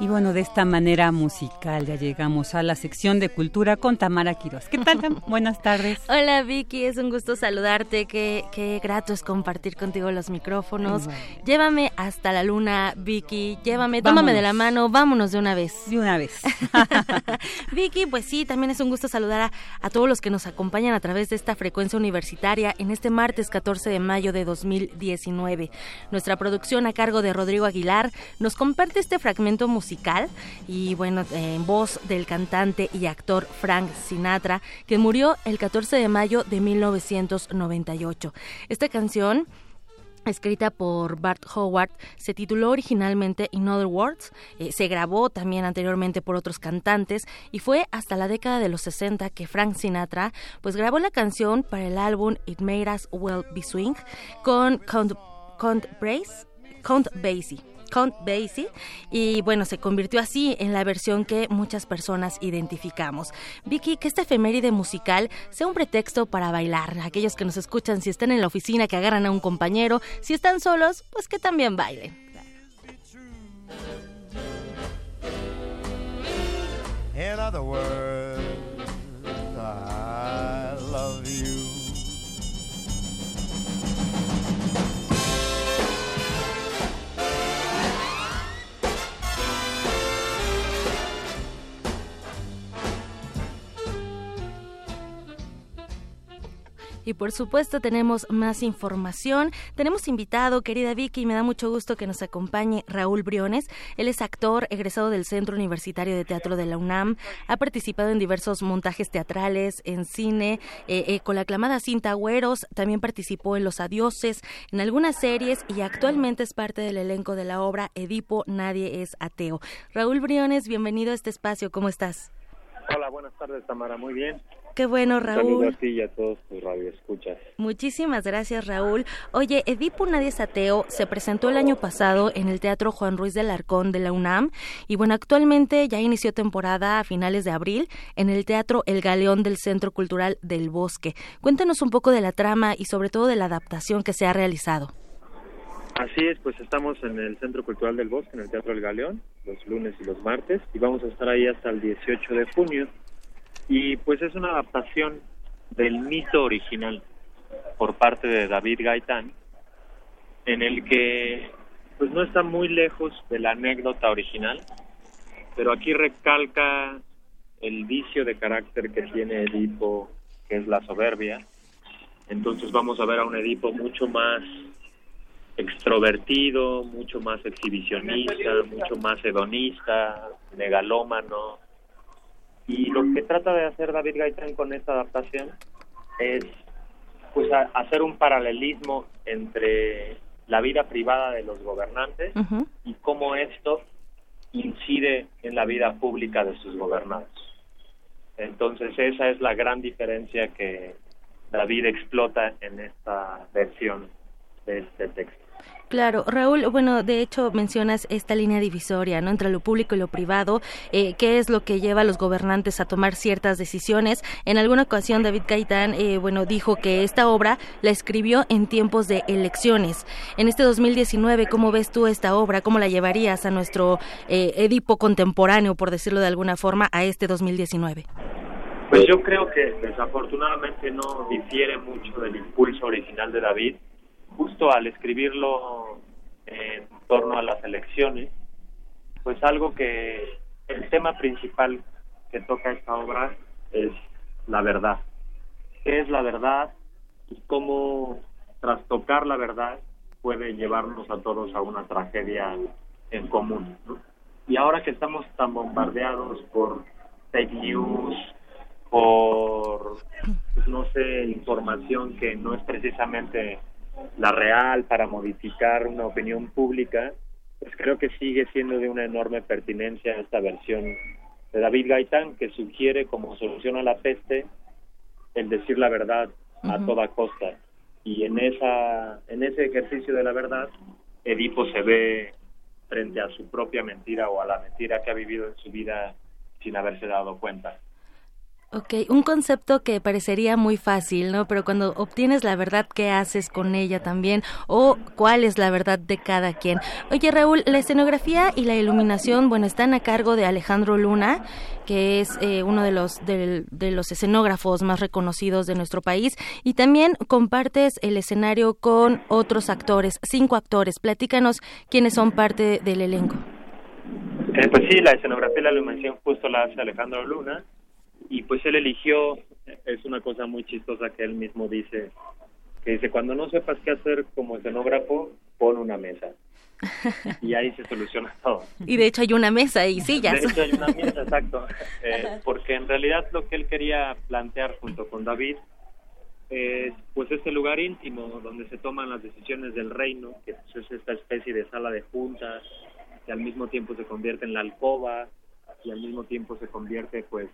Y bueno, de esta manera musical ya llegamos a la sección de cultura con Tamara Quiroz. ¿Qué tal? Buenas tardes. Hola Vicky, es un gusto saludarte. Qué, qué grato es compartir contigo los micrófonos. Llévame hasta la luna, Vicky. Llévame, tómame de la mano, vámonos de una vez. De una vez. Vicky, pues sí, también es un gusto saludar a, a todos los que nos acompañan a través de esta frecuencia universitaria en este martes 14 de mayo de 2019. Nuestra producción a cargo de Rodrigo Aguilar nos comparte este fragmento musical y bueno, en voz del cantante y actor Frank Sinatra, que murió el 14 de mayo de 1998. Esta canción escrita por Bart Howard, se tituló originalmente In Other Words, eh, se grabó también anteriormente por otros cantantes y fue hasta la década de los 60 que Frank Sinatra pues grabó la canción para el álbum It Made Us Well Be Swing con Count Basie. Count Basie y bueno, se convirtió así en la versión que muchas personas identificamos. Vicky, que esta efeméride musical sea un pretexto para bailar. Aquellos que nos escuchan, si están en la oficina, que agarran a un compañero, si están solos, pues que también bailen. Y por supuesto tenemos más información. Tenemos invitado, querida Vicky, me da mucho gusto que nos acompañe Raúl Briones. Él es actor, egresado del Centro Universitario de Teatro de la UNAM. Ha participado en diversos montajes teatrales, en cine, eh, eh, con la aclamada cinta Agüeros. También participó en Los Adioses, en algunas series y actualmente es parte del elenco de la obra Edipo, Nadie es Ateo. Raúl Briones, bienvenido a este espacio. ¿Cómo estás? Hola, buenas tardes, Tamara. Muy bien. Qué bueno, Raúl. Un a ti y a todos tus radioescuchas. Muchísimas gracias, Raúl. Oye, Edipo Nadie Sateo se presentó el año pasado en el Teatro Juan Ruiz del Arcón de la UNAM y bueno, actualmente ya inició temporada a finales de abril en el Teatro El Galeón del Centro Cultural del Bosque. Cuéntanos un poco de la trama y sobre todo de la adaptación que se ha realizado. Así es, pues estamos en el Centro Cultural del Bosque, en el Teatro El Galeón, los lunes y los martes, y vamos a estar ahí hasta el 18 de junio. Y pues es una adaptación del mito original por parte de David Gaitán, en el que pues no está muy lejos de la anécdota original, pero aquí recalca el vicio de carácter que tiene Edipo, que es la soberbia. Entonces vamos a ver a un Edipo mucho más extrovertido, mucho más exhibicionista, mucho más hedonista, megalómano, y lo que trata de hacer David Gaitán con esta adaptación es pues hacer un paralelismo entre la vida privada de los gobernantes y cómo esto incide en la vida pública de sus gobernados. Entonces esa es la gran diferencia que David explota en esta versión de este texto. Claro, Raúl, bueno, de hecho mencionas esta línea divisoria, ¿no? Entre lo público y lo privado, eh, ¿qué es lo que lleva a los gobernantes a tomar ciertas decisiones? En alguna ocasión David Gaitán, eh, bueno, dijo que esta obra la escribió en tiempos de elecciones. En este 2019, ¿cómo ves tú esta obra? ¿Cómo la llevarías a nuestro eh, Edipo contemporáneo, por decirlo de alguna forma, a este 2019? Pues yo creo que desafortunadamente no difiere mucho del impulso original de David justo al escribirlo en torno a las elecciones, pues algo que el tema principal que toca esta obra es la verdad. ¿Qué es la verdad y cómo trastocar la verdad puede llevarnos a todos a una tragedia en común? Y ahora que estamos tan bombardeados por fake news, por, pues, no sé, información que no es precisamente la real para modificar una opinión pública, pues creo que sigue siendo de una enorme pertinencia esta versión de David Gaitán que sugiere como solución a la peste el decir la verdad a toda costa y en esa en ese ejercicio de la verdad Edipo se ve frente a su propia mentira o a la mentira que ha vivido en su vida sin haberse dado cuenta. Ok, un concepto que parecería muy fácil, ¿no? Pero cuando obtienes la verdad, ¿qué haces con ella también? ¿O cuál es la verdad de cada quien? Oye, Raúl, la escenografía y la iluminación, bueno, están a cargo de Alejandro Luna, que es eh, uno de los, de, los escenógrafos más reconocidos de nuestro país. Y también compartes el escenario con otros actores, cinco actores. Platícanos quiénes son parte del elenco. Eh, pues sí, la escenografía y la iluminación justo la hace Alejandro Luna y pues él eligió, es una cosa muy chistosa que él mismo dice, que dice, cuando no sepas qué hacer como escenógrafo, pon una mesa. Y ahí se soluciona todo. Y de hecho hay una mesa y sillas. De hecho hay una mesa, exacto. Eh, porque en realidad lo que él quería plantear junto con David es pues este lugar íntimo donde se toman las decisiones del reino, que pues, es esta especie de sala de juntas, que al mismo tiempo se convierte en la alcoba y al mismo tiempo se convierte pues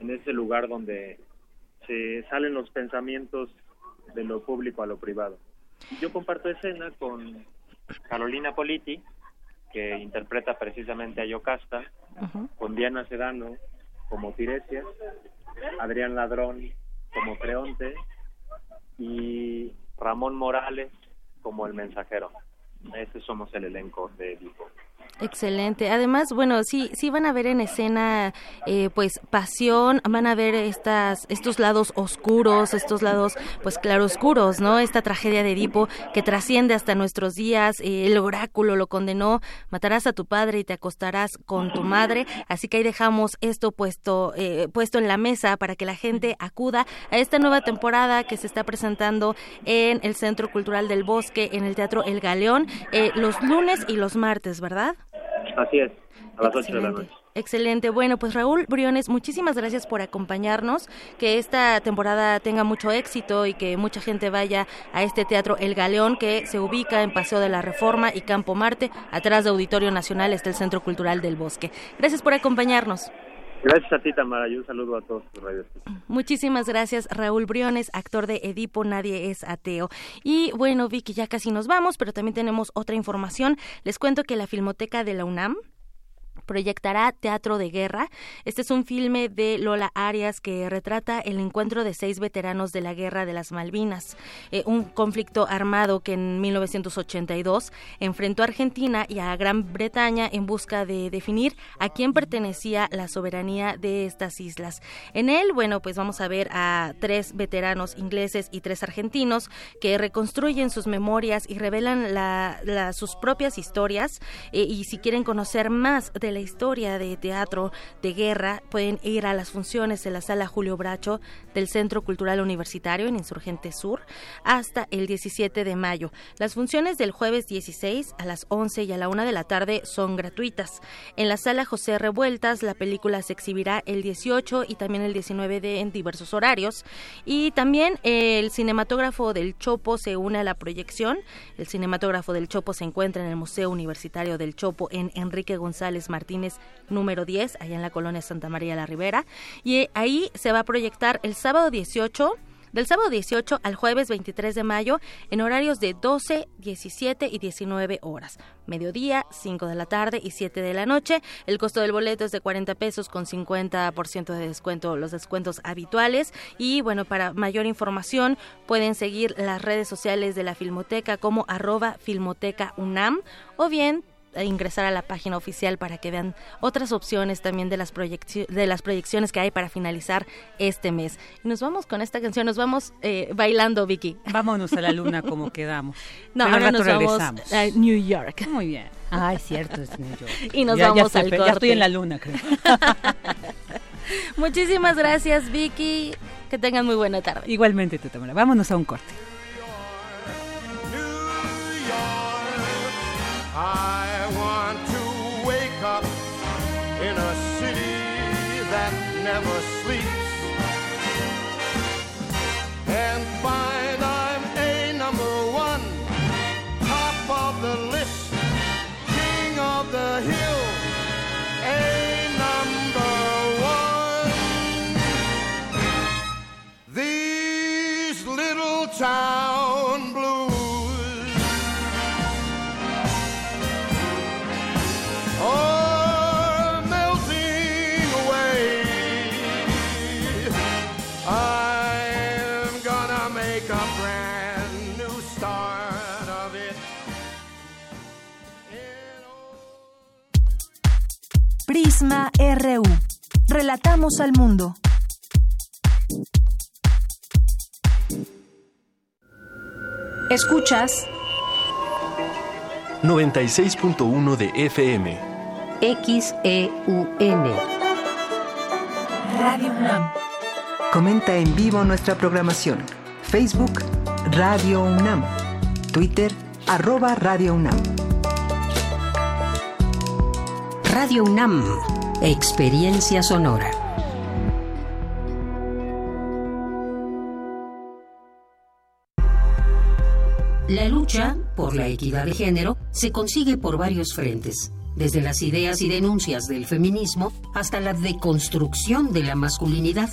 en ese lugar donde se salen los pensamientos de lo público a lo privado. Yo comparto escena con Carolina Politi, que interpreta precisamente a Yocasta, con Diana Sedano como Tiresia, Adrián Ladrón como Creonte y Ramón Morales como el mensajero. Ese somos el elenco de Edipo. Excelente. Además, bueno, sí, sí van a ver en escena, eh, pues, pasión, van a ver estas, estos lados oscuros, estos lados, pues, claroscuros, ¿no? Esta tragedia de Edipo que trasciende hasta nuestros días. Eh, el oráculo lo condenó, matarás a tu padre y te acostarás con tu madre. Así que ahí dejamos esto puesto, eh, puesto en la mesa para que la gente acuda a esta nueva temporada que se está presentando en el Centro Cultural del Bosque, en el Teatro El Galeón, los lunes y los martes, ¿verdad? Así es, a las 8 de la noche. Excelente. Bueno, pues Raúl Briones, muchísimas gracias por acompañarnos. Que esta temporada tenga mucho éxito y que mucha gente vaya a este teatro El Galeón que se ubica en Paseo de la Reforma y Campo Marte. Atrás de Auditorio Nacional está el Centro Cultural del Bosque. Gracias por acompañarnos. Gracias a ti, Tamara, y un saludo a todos tus radios. Muchísimas gracias, Raúl Briones, actor de Edipo, Nadie es Ateo. Y bueno, Vicky, ya casi nos vamos, pero también tenemos otra información. Les cuento que la Filmoteca de la UNAM proyectará Teatro de Guerra. Este es un filme de Lola Arias que retrata el encuentro de seis veteranos de la Guerra de las Malvinas, eh, un conflicto armado que en 1982 enfrentó a Argentina y a Gran Bretaña en busca de definir a quién pertenecía la soberanía de estas islas. En él, bueno, pues vamos a ver a tres veteranos ingleses y tres argentinos que reconstruyen sus memorias y revelan sus propias historias. Eh, y si quieren conocer más de de la historia de teatro de guerra pueden ir a las funciones de la sala Julio Bracho del Centro Cultural Universitario en Insurgente Sur hasta el 17 de mayo. Las funciones del jueves 16 a las 11 y a la 1 de la tarde son gratuitas. En la sala José Revueltas la película se exhibirá el 18 y también el 19 de en diversos horarios y también el cinematógrafo del Chopo se une a la proyección. El cinematógrafo del Chopo se encuentra en el Museo Universitario del Chopo en Enrique González Martínez número 10, allá en la colonia Santa María la Ribera. Y ahí se va a proyectar el sábado 18 del sábado 18 al jueves 23 de mayo en horarios de 12, 17 y 19 horas. Mediodía, 5 de la tarde y 7 de la noche. El costo del boleto es de 40 pesos con 50% de descuento, los descuentos habituales. Y bueno, para mayor información pueden seguir las redes sociales de la Filmoteca como arroba Filmoteca UNAM o bien ingresar a la página oficial para que vean otras opciones también de las, de las proyecciones que hay para finalizar este mes. Y nos vamos con esta canción, nos vamos eh, bailando, Vicky. Vámonos a la luna como quedamos. No, ahora nos vamos a New York. Muy bien. Ah, es cierto, es New York. Y nos vamos al corte. Ya estoy en la luna, creo. Muchísimas gracias, Vicky. Que tengan muy buena tarde. Igualmente, tú también. Vámonos a un corte. Never sleeps and find I'm a number one, top of the list, king of the hill, a number one. These little town Prisma RU. Relatamos al mundo. Escuchas 96.1 de FM. XEUN. Radio UNAM. Comenta en vivo nuestra programación. Facebook Radio UNAM. Twitter arroba Radio UNAM. Radio UNAM. Experiencia sonora. La lucha por la equidad de género se consigue por varios frentes, desde las ideas y denuncias del feminismo hasta la deconstrucción de la masculinidad.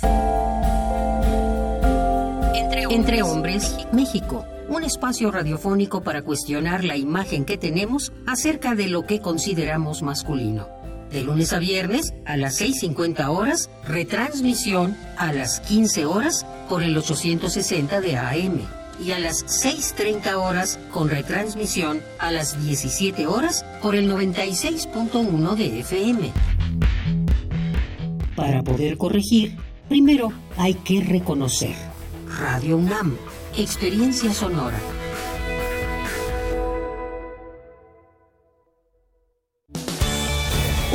Entre hombres, México, un espacio radiofónico para cuestionar la imagen que tenemos acerca de lo que consideramos masculino. De lunes a viernes a las 6.50 horas, retransmisión a las 15 horas por el 860 de AM y a las 6.30 horas con retransmisión a las 17 horas por el 96.1 de FM. Para poder corregir, primero hay que reconocer. Radio UNAM, experiencia sonora.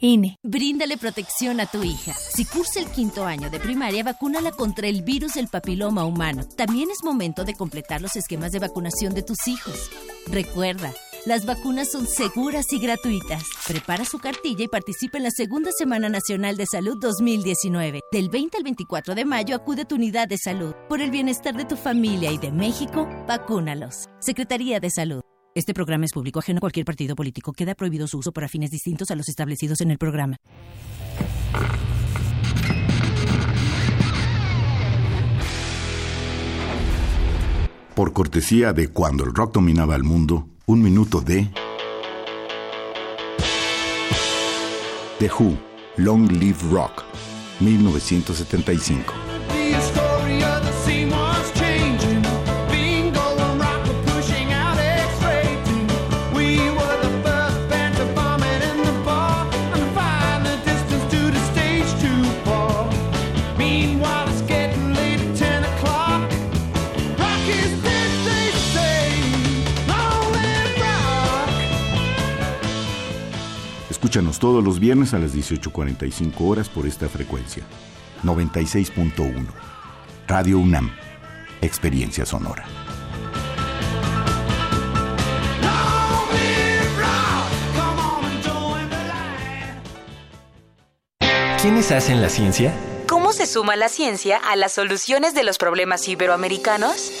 INE. Bríndale protección a tu hija. Si cursa el quinto año de primaria, vacúnala contra el virus del papiloma humano. También es momento de completar los esquemas de vacunación de tus hijos. Recuerda, las vacunas son seguras y gratuitas. Prepara su cartilla y participa en la Segunda Semana Nacional de Salud 2019. Del 20 al 24 de mayo acude a tu unidad de salud. Por el bienestar de tu familia y de México, vacúnalos. Secretaría de Salud. Este programa es público ajeno a cualquier partido político. Queda prohibido su uso para fines distintos a los establecidos en el programa. Por cortesía de Cuando el rock dominaba el mundo, un minuto de... The Who, Long Live Rock, 1975. Escúchanos todos los viernes a las 18.45 horas por esta frecuencia. 96.1. Radio UNAM. Experiencia sonora. ¿Quiénes hacen la ciencia? ¿Cómo se suma la ciencia a las soluciones de los problemas iberoamericanos?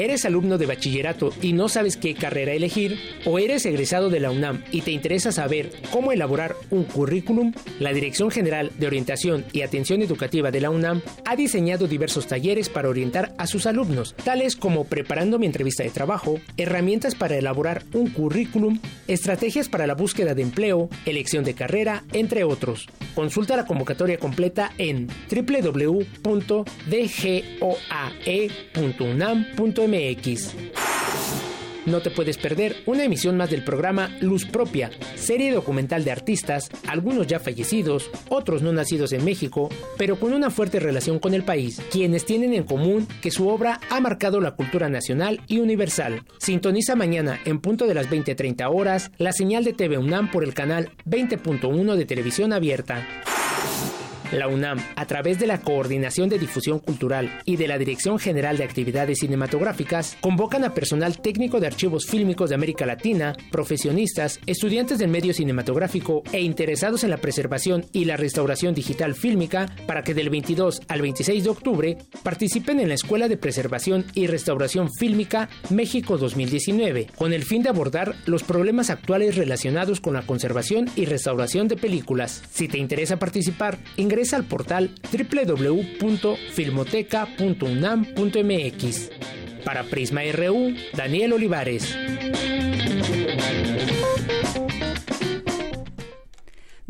¿Eres alumno de bachillerato y no sabes qué carrera elegir? ¿O eres egresado de la UNAM y te interesa saber cómo elaborar un currículum? La Dirección General de Orientación y Atención Educativa de la UNAM ha diseñado diversos talleres para orientar a sus alumnos, tales como preparando mi entrevista de trabajo, herramientas para elaborar un currículum, estrategias para la búsqueda de empleo, elección de carrera, entre otros. Consulta la convocatoria completa en www.dgoae.unam.mx No te puedes perder una emisión más del programa Luz Propia, serie documental de artistas, algunos ya fallecidos, otros no nacidos en México, pero con una fuerte relación con el país, quienes tienen en común que su obra ha marcado la cultura nacional y universal. Sintoniza mañana en punto de las 20:30 horas la señal de TV UNAM por el canal 20.1 de televisión abierta. La UNAM, a través de la Coordinación de Difusión Cultural y de la Dirección General de Actividades Cinematográficas, convocan a personal técnico de archivos fílmicos de América Latina, profesionistas, estudiantes del medio cinematográfico e interesados en la preservación y la restauración digital fílmica para que del 22 al 26 de octubre participen en la Escuela de Preservación y Restauración Fílmica México 2019, con el fin de abordar los problemas actuales relacionados con la conservación y restauración de películas. Si te interesa participar, ingresa al portal www.filmoteca.unam.mx. Para Prisma RU, Daniel Olivares.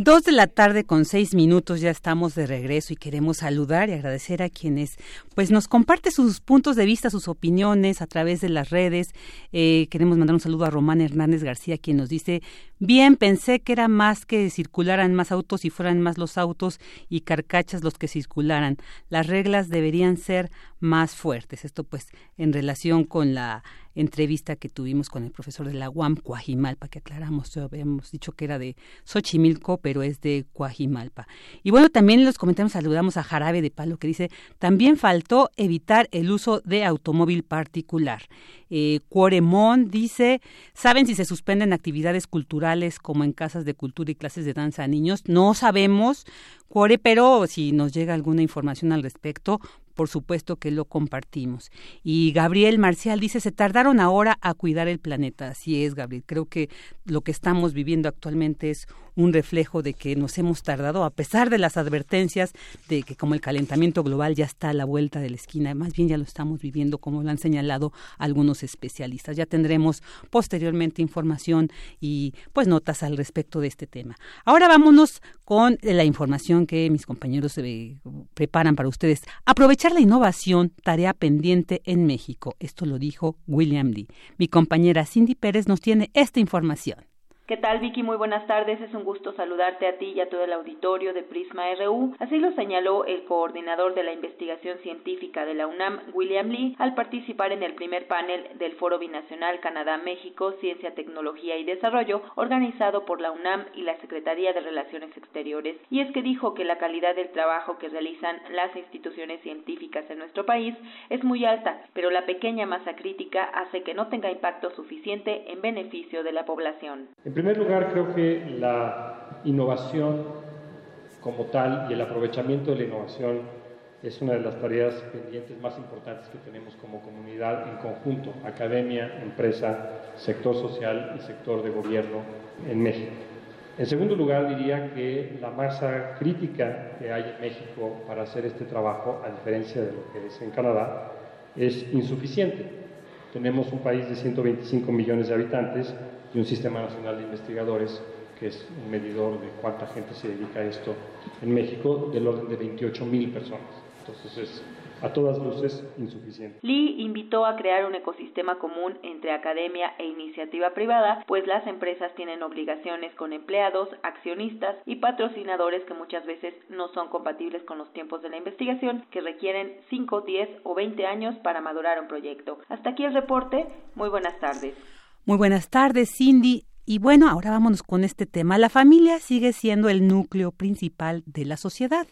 Dos de la tarde con seis minutos ya estamos de regreso y queremos saludar y agradecer a quienes pues nos comparte sus puntos de vista, sus opiniones a través de las redes. Eh, queremos mandar un saludo a Román Hernández García quien nos dice bien pensé que era más que circularan más autos y fueran más los autos y carcachas los que circularan. Las reglas deberían ser más fuertes. Esto pues en relación con la entrevista que tuvimos con el profesor de la UAM, Coajimalpa, que aclaramos, habíamos dicho que era de Xochimilco, pero es de Coajimalpa. Y bueno, también en los comentarios saludamos a Jarabe de Palo, que dice, también faltó evitar el uso de automóvil particular. Eh, Cuoremón dice, ¿saben si se suspenden actividades culturales como en casas de cultura y clases de danza a niños? No sabemos, Cuore, pero si nos llega alguna información al respecto, por supuesto que lo compartimos. Y Gabriel Marcial dice, se tardaron ahora a cuidar el planeta. Así es, Gabriel. Creo que lo que estamos viviendo actualmente es un reflejo de que nos hemos tardado, a pesar de las advertencias de que como el calentamiento global ya está a la vuelta de la esquina, más bien ya lo estamos viviendo, como lo han señalado algunos especialistas. Ya tendremos posteriormente información y pues notas al respecto de este tema. Ahora vámonos con la información que mis compañeros eh, preparan para ustedes. Aprovechar la innovación, tarea pendiente en México. Esto lo dijo William Lee. Mi compañera Cindy Pérez nos tiene esta información. ¿Qué tal, Vicky? Muy buenas tardes. Es un gusto saludarte a ti y a todo el auditorio de Prisma RU. Así lo señaló el coordinador de la investigación científica de la UNAM, William Lee, al participar en el primer panel del Foro Binacional Canadá-México, Ciencia, Tecnología y Desarrollo, organizado por la UNAM y la Secretaría de Relaciones Exteriores. Y es que dijo que la calidad del trabajo que realizan las instituciones científicas en nuestro país es muy alta, pero la pequeña masa crítica hace que no tenga impacto suficiente en beneficio de la población. Primer lugar, creo que la innovación como tal y el aprovechamiento de la innovación es una de las tareas pendientes más importantes que tenemos como comunidad en conjunto, academia, empresa, sector social y sector de gobierno en México. En segundo lugar, diría que la masa crítica que hay en México para hacer este trabajo, a diferencia de lo que es en Canadá, es insuficiente. Tenemos un país de 125 millones de habitantes y un Sistema Nacional de Investigadores, que es un medidor de cuánta gente se dedica a esto en México, del orden de 28 mil personas. Entonces es a todas luces insuficiente. Lee invitó a crear un ecosistema común entre academia e iniciativa privada, pues las empresas tienen obligaciones con empleados, accionistas y patrocinadores que muchas veces no son compatibles con los tiempos de la investigación, que requieren 5, 10 o 20 años para madurar un proyecto. Hasta aquí el reporte. Muy buenas tardes. Muy buenas tardes, Cindy. Y bueno, ahora vámonos con este tema. La familia sigue siendo el núcleo principal de la sociedad.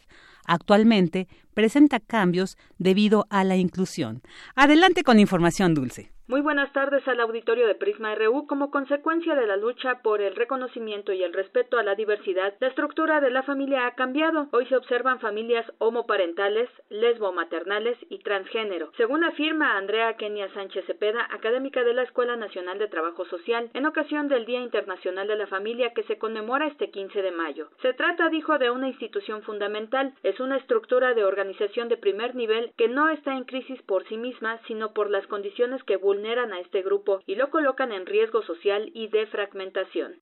Actualmente presenta cambios debido a la inclusión. Adelante con información dulce. Muy buenas tardes al auditorio de Prisma RU. Como consecuencia de la lucha por el reconocimiento y el respeto a la diversidad, la estructura de la familia ha cambiado. Hoy se observan familias homoparentales, lesbomaternales y transgénero. Según afirma Andrea Kenia Sánchez Cepeda, académica de la Escuela Nacional de Trabajo Social, en ocasión del Día Internacional de la Familia que se conmemora este 15 de mayo. Se trata, dijo, de una institución fundamental. Es una estructura de organización de primer nivel que no está en crisis por sí misma, sino por las condiciones que vulneran a este grupo y lo colocan en riesgo social y de fragmentación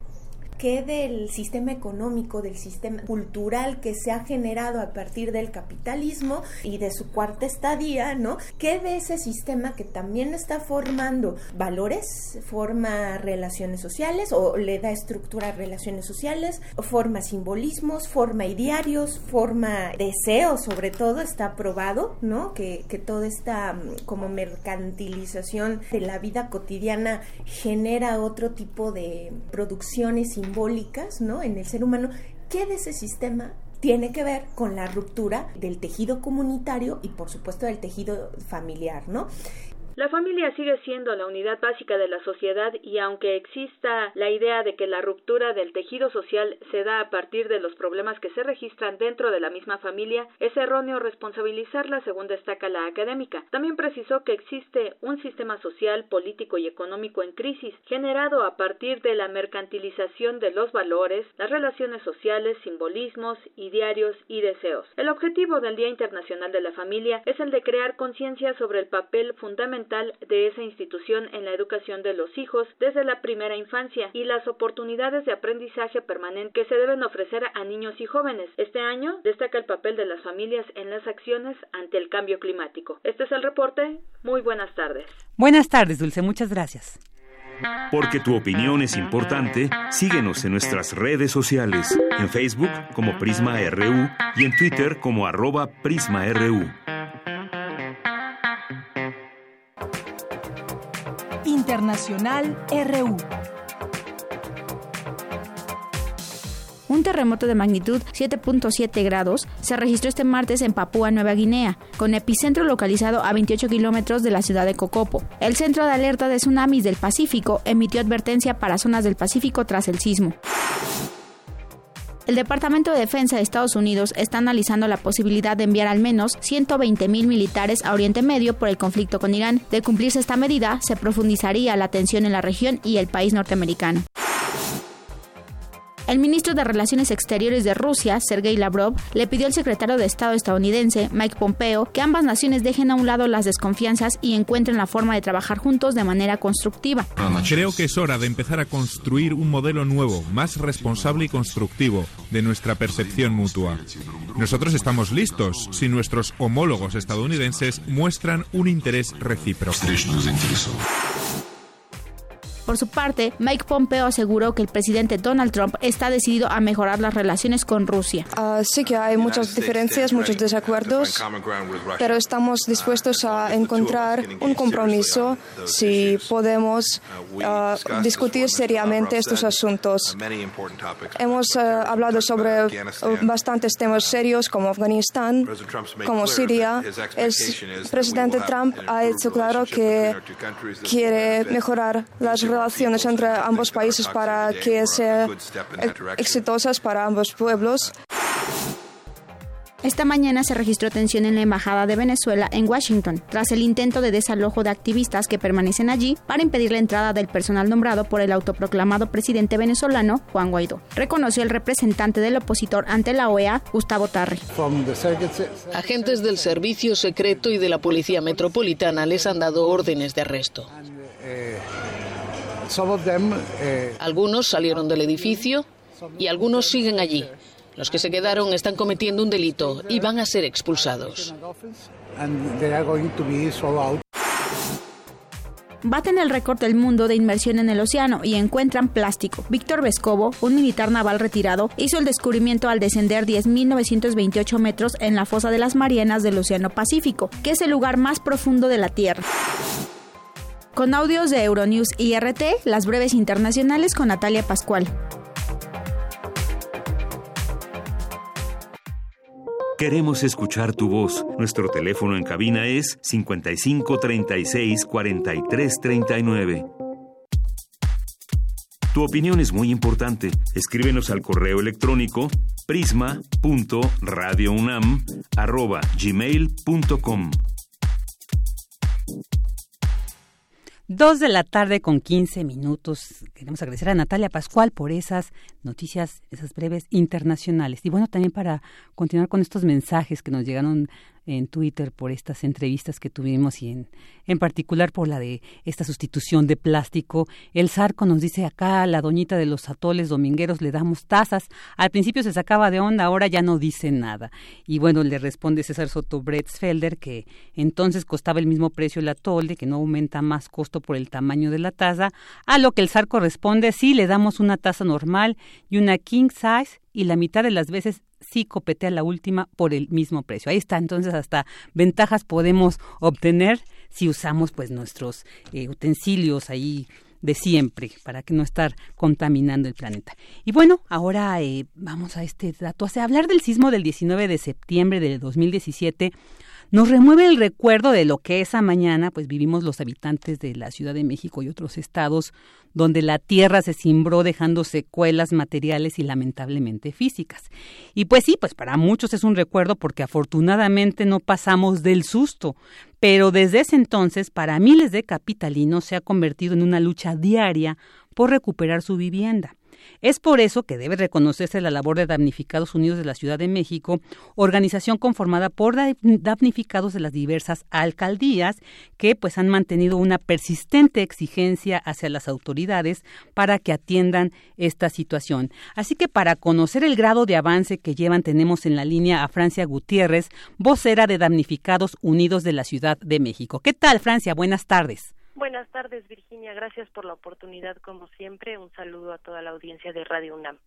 que del sistema económico, del sistema cultural que se ha generado a partir del capitalismo y de su cuarta estadía, ¿no? Que de ese sistema que también está formando valores, forma relaciones sociales o le da estructura a relaciones sociales, forma simbolismos, forma idearios, forma deseos, sobre todo está probado, ¿no? Que, que toda esta mm, como mercantilización de la vida cotidiana genera otro tipo de producciones ¿no? en el ser humano, ¿qué de ese sistema tiene que ver con la ruptura del tejido comunitario y por supuesto del tejido familiar, ¿no? La familia sigue siendo la unidad básica de la sociedad y aunque exista la idea de que la ruptura del tejido social se da a partir de los problemas que se registran dentro de la misma familia, es erróneo responsabilizarla según destaca la académica. También precisó que existe un sistema social, político y económico en crisis generado a partir de la mercantilización de los valores, las relaciones sociales, simbolismos, idearios y deseos. El objetivo del Día Internacional de la Familia es el de crear conciencia sobre el papel fundamental de esa institución en la educación de los hijos desde la primera infancia y las oportunidades de aprendizaje permanente que se deben ofrecer a niños y jóvenes. Este año destaca el papel de las familias en las acciones ante el cambio climático. Este es el reporte. Muy buenas tardes. Buenas tardes, Dulce. Muchas gracias. Porque tu opinión es importante, síguenos en nuestras redes sociales, en Facebook como Prisma RU y en Twitter como arroba PrismaRU. Un terremoto de magnitud 7.7 grados se registró este martes en Papúa Nueva Guinea, con epicentro localizado a 28 kilómetros de la ciudad de Cocopo. El Centro de Alerta de Tsunamis del Pacífico emitió advertencia para zonas del Pacífico tras el sismo. El Departamento de Defensa de Estados Unidos está analizando la posibilidad de enviar al menos 120 mil militares a Oriente Medio por el conflicto con Irán. De cumplirse esta medida, se profundizaría la tensión en la región y el país norteamericano. El ministro de Relaciones Exteriores de Rusia, Sergei Lavrov, le pidió al secretario de Estado estadounidense, Mike Pompeo, que ambas naciones dejen a un lado las desconfianzas y encuentren la forma de trabajar juntos de manera constructiva. Creo que es hora de empezar a construir un modelo nuevo, más responsable y constructivo de nuestra percepción mutua. Nosotros estamos listos si nuestros homólogos estadounidenses muestran un interés recíproco. Por su parte, Mike Pompeo aseguró que el presidente Donald Trump está decidido a mejorar las relaciones con Rusia. Uh, sí que hay muchas diferencias, muchos desacuerdos, pero estamos dispuestos a encontrar un compromiso si podemos uh, discutir seriamente estos asuntos. Hemos uh, hablado sobre bastantes temas serios como Afganistán, como Siria. El presidente Trump ha hecho claro que quiere mejorar las relaciones entre ambos países para que sean exitosas para ambos pueblos. Esta mañana se registró tensión en la Embajada de Venezuela en Washington, tras el intento de desalojo de activistas que permanecen allí para impedir la entrada del personal nombrado por el autoproclamado presidente venezolano Juan Guaidó, reconoció el representante del opositor ante la OEA, Gustavo Tarri. Agentes del Servicio Secreto y de la Policía Metropolitana les han dado órdenes de arresto. Algunos salieron del edificio y algunos siguen allí. Los que se quedaron están cometiendo un delito y van a ser expulsados. Baten el récord del mundo de inmersión en el océano y encuentran plástico. Víctor Vescovo, un militar naval retirado, hizo el descubrimiento al descender 10.928 metros en la fosa de las Marianas del Océano Pacífico, que es el lugar más profundo de la Tierra. Con audios de Euronews y RT, las breves internacionales con Natalia Pascual. Queremos escuchar tu voz. Nuestro teléfono en cabina es 55 36 43 39. Tu opinión es muy importante. Escríbenos al correo electrónico prisma.radiounam@gmail.com. Dos de la tarde con 15 minutos. Queremos agradecer a Natalia Pascual por esas noticias, esas breves internacionales. Y bueno, también para continuar con estos mensajes que nos llegaron en Twitter por estas entrevistas que tuvimos y en, en particular por la de esta sustitución de plástico. El Zarco nos dice acá, la doñita de los atoles domingueros le damos tazas. Al principio se sacaba de onda, ahora ya no dice nada. Y bueno, le responde César Soto Bretzfelder que entonces costaba el mismo precio el atole, que no aumenta más costo por el tamaño de la taza. A lo que el Zarco responde, sí, le damos una taza normal y una king size y la mitad de las veces sí copetea la última por el mismo precio. Ahí está, entonces hasta ventajas podemos obtener si usamos pues nuestros eh, utensilios ahí de siempre para que no estar contaminando el planeta. Y bueno, ahora eh, vamos a este dato, o hablar del sismo del 19 de septiembre del 2017 nos remueve el recuerdo de lo que esa mañana pues vivimos los habitantes de la Ciudad de México y otros estados donde la tierra se cimbró dejando secuelas materiales y lamentablemente físicas. Y pues sí, pues para muchos es un recuerdo porque afortunadamente no pasamos del susto, pero desde ese entonces para miles de capitalinos se ha convertido en una lucha diaria por recuperar su vivienda. Es por eso que debe reconocerse la labor de Damnificados Unidos de la Ciudad de México, organización conformada por damnificados de las diversas alcaldías que pues han mantenido una persistente exigencia hacia las autoridades para que atiendan esta situación. Así que para conocer el grado de avance que llevan tenemos en la línea a Francia Gutiérrez, vocera de Damnificados Unidos de la Ciudad de México. ¿Qué tal, Francia? Buenas tardes. Buenas tardes, Virginia. Gracias por la oportunidad, como siempre. Un saludo a toda la audiencia de Radio UNAM.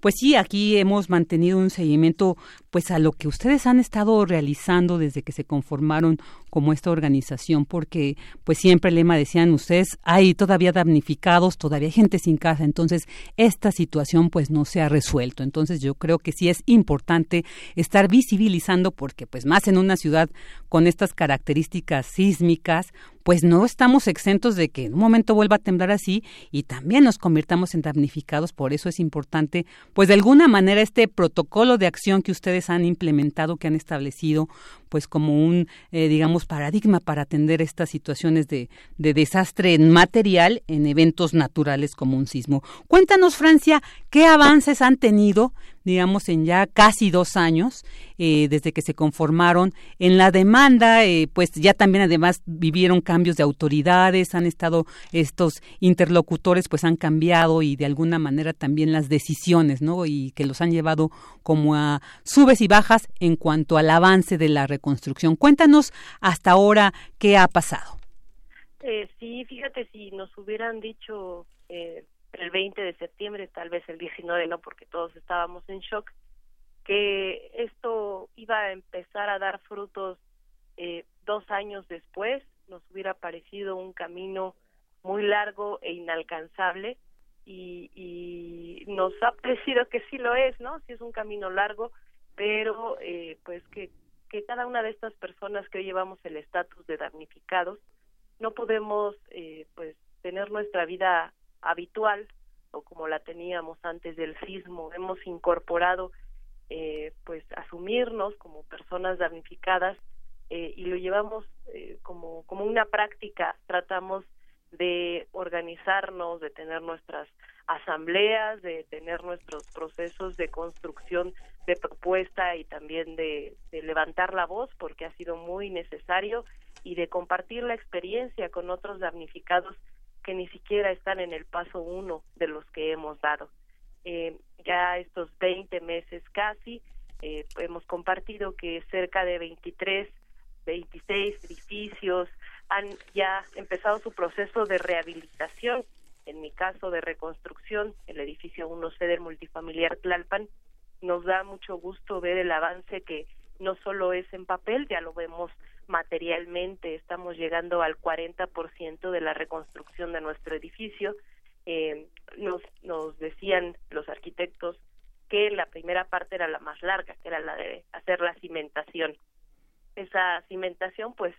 Pues sí, aquí hemos mantenido un seguimiento pues a lo que ustedes han estado realizando desde que se conformaron como esta organización, porque pues siempre el lema decían ustedes, hay todavía damnificados, todavía hay gente sin casa, entonces esta situación pues no se ha resuelto. Entonces yo creo que sí es importante estar visibilizando porque pues más en una ciudad con estas características sísmicas, pues no estamos exentos de que en un momento vuelva a temblar así y también nos convirtamos en damnificados, por eso es importante pues de alguna manera este protocolo de acción que ustedes han implementado, que han establecido, pues como un, eh, digamos, paradigma para atender estas situaciones de, de desastre material en eventos naturales como un sismo. Cuéntanos, Francia, qué avances han tenido digamos, en ya casi dos años, eh, desde que se conformaron. En la demanda, eh, pues ya también además vivieron cambios de autoridades, han estado estos interlocutores, pues han cambiado y de alguna manera también las decisiones, ¿no? Y que los han llevado como a subes y bajas en cuanto al avance de la reconstrucción. Cuéntanos hasta ahora qué ha pasado. Eh, sí, fíjate, si nos hubieran dicho eh, el 20 de septiembre, tal vez el 19 no, porque todos estábamos en shock, que esto iba a empezar a dar frutos eh, dos años después, nos hubiera parecido un camino muy largo e inalcanzable y, y nos ha parecido que sí lo es, ¿no? Sí es un camino largo, pero eh, pues que, que cada una de estas personas que hoy llevamos el estatus de damnificados, no podemos eh, pues tener nuestra vida habitual o como la teníamos antes del sismo. Hemos incorporado eh, pues asumirnos como personas damnificadas eh, y lo llevamos eh, como, como una práctica. Tratamos de organizarnos, de tener nuestras asambleas, de tener nuestros procesos de construcción de propuesta y también de, levantar la voz porque ha sido muy necesario y de compartir la experiencia con otros damnificados que ni siquiera están en el paso uno de los que hemos dado. Eh, ya estos 20 meses casi, eh, hemos compartido que cerca de 23, 26 edificios han ya empezado su proceso de rehabilitación. En mi caso de reconstrucción, el edificio 1C del multifamiliar Tlalpan, nos da mucho gusto ver el avance que no solo es en papel, ya lo vemos materialmente, estamos llegando al 40% de la reconstrucción de nuestro edificio. Eh, nos, nos decían los arquitectos que la primera parte era la más larga, que era la de hacer la cimentación. Esa cimentación, pues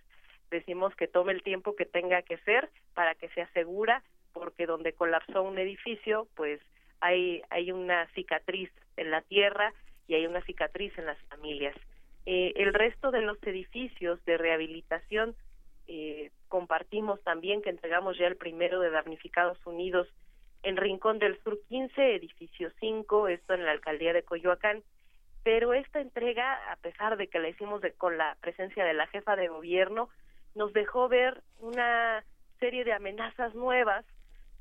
decimos que tome el tiempo que tenga que ser para que sea segura, porque donde colapsó un edificio, pues hay, hay una cicatriz en la tierra y hay una cicatriz en las familias. Eh, el resto de los edificios de rehabilitación eh, compartimos también que entregamos ya el primero de Damnificados Unidos en Rincón del Sur 15, edificio 5, esto en la alcaldía de Coyoacán. Pero esta entrega, a pesar de que la hicimos de, con la presencia de la jefa de gobierno, nos dejó ver una serie de amenazas nuevas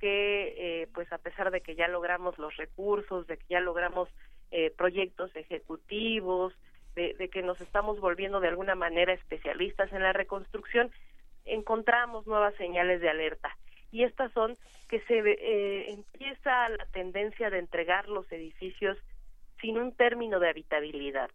que, eh, pues a pesar de que ya logramos los recursos, de que ya logramos eh, proyectos ejecutivos, de, que nos estamos volviendo de alguna manera especialistas en la reconstrucción, encontramos nuevas señales de alerta. Y estas son que se eh, empieza la tendencia de entregar los edificios sin un término de habitabilidad.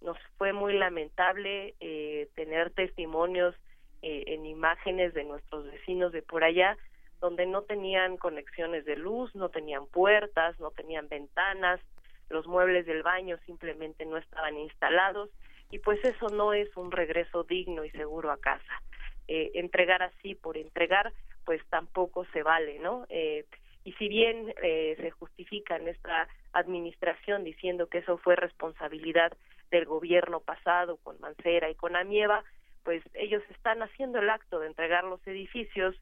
Nos fue muy lamentable eh, tener testimonios eh, en imágenes de nuestros vecinos de por allá, donde no tenían conexiones de luz, no tenían puertas, no tenían ventanas, los muebles del baño simplemente no estaban instalados y pues eso no es un regreso digno y seguro a casa. Eh, entregar así por entregar, pues tampoco se vale, ¿no? Eh, y si bien eh, se justifica en esta administración diciendo que eso fue responsabilidad del gobierno pasado con Mancera y con Amieva, pues ellos están haciendo el acto de entregar los edificios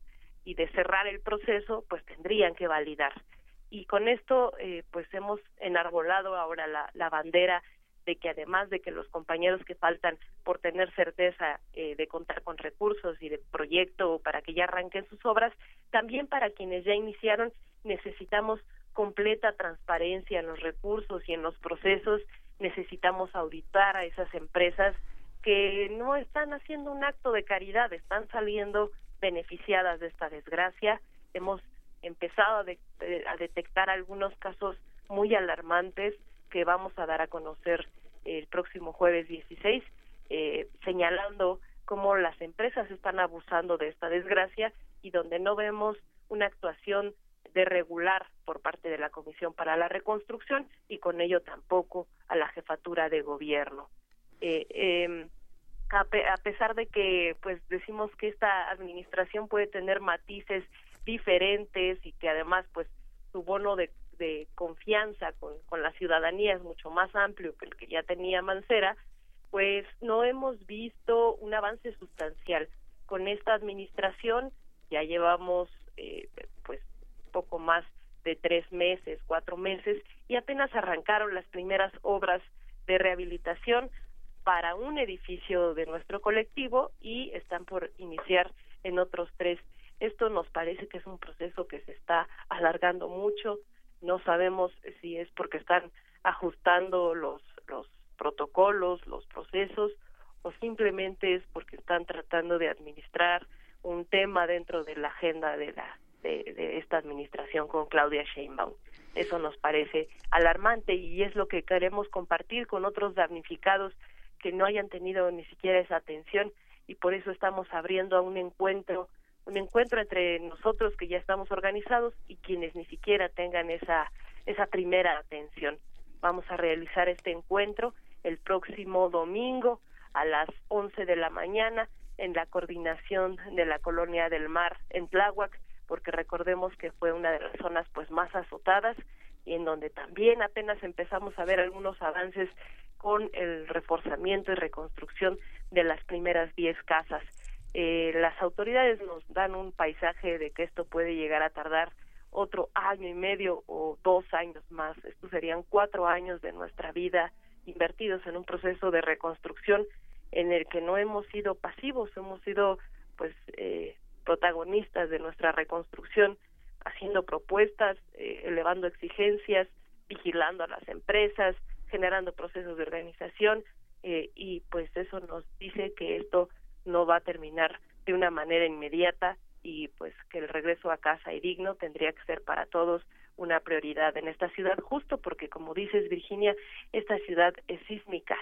y de cerrar el proceso, pues tendrían que validar. Y con esto eh, pues hemos enarbolado ahora la, la, bandera de que además de que los compañeros que faltan por tener certeza eh, de contar con recursos y de proyecto para que ya arranquen sus obras, también para quienes ya iniciaron necesitamos completa transparencia en los recursos y en los procesos, necesitamos auditar a esas empresas que no están haciendo un acto de caridad, están saliendo beneficiadas de esta desgracia. Hemos empezado a, detectar algunos casos muy alarmantes que vamos a dar a conocer el próximo jueves 16, eh, señalando cómo las empresas están abusando de esta desgracia y donde no vemos una actuación de regular por parte de la Comisión para la Reconstrucción y con ello tampoco a la jefatura de gobierno. Eh, em, a, pesar de que pues decimos que esta administración puede tener matices diferentes y que además pues su bono de, de confianza con, con la ciudadanía es mucho más amplio que el que ya tenía Mancera, pues no hemos visto un avance sustancial. Con esta administración ya llevamos eh, pues poco más de tres meses, cuatro meses, y apenas arrancaron las primeras obras de rehabilitación para un edificio de nuestro colectivo y están por iniciar en otros tres esto nos parece que es un proceso que se está alargando mucho. No sabemos si es porque están ajustando los, los protocolos, los procesos, o simplemente es porque están tratando de administrar un tema dentro de la agenda de la de, esta administración con Claudia Sheinbaum. Eso nos parece alarmante y es lo que queremos compartir con otros damnificados que no hayan tenido ni siquiera esa atención y por eso estamos abriendo a un encuentro un encuentro entre nosotros que ya estamos organizados y quienes ni siquiera tengan esa esa primera atención. Vamos a realizar este encuentro el próximo domingo a las 11 de la mañana en la coordinación de la colonia del mar en Tláhuac, porque recordemos que fue una de las zonas pues más azotadas y en donde también apenas empezamos a ver algunos avances con el reforzamiento y reconstrucción de las primeras 10 casas. Eh, las autoridades nos dan un paisaje de que esto puede llegar a tardar otro año y medio o dos años más. Estos serían cuatro años de nuestra vida invertidos en un proceso de reconstrucción en el que no hemos sido pasivos, hemos sido pues eh, protagonistas de nuestra reconstrucción, haciendo propuestas, eh, elevando exigencias, vigilando a las empresas, generando procesos de organización eh, y pues eso nos dice que esto no va a terminar de una manera inmediata y pues que el regreso a casa y digno tendría que ser para todos una prioridad en esta ciudad, justo porque, como dices, Virginia, esta ciudad es sísmica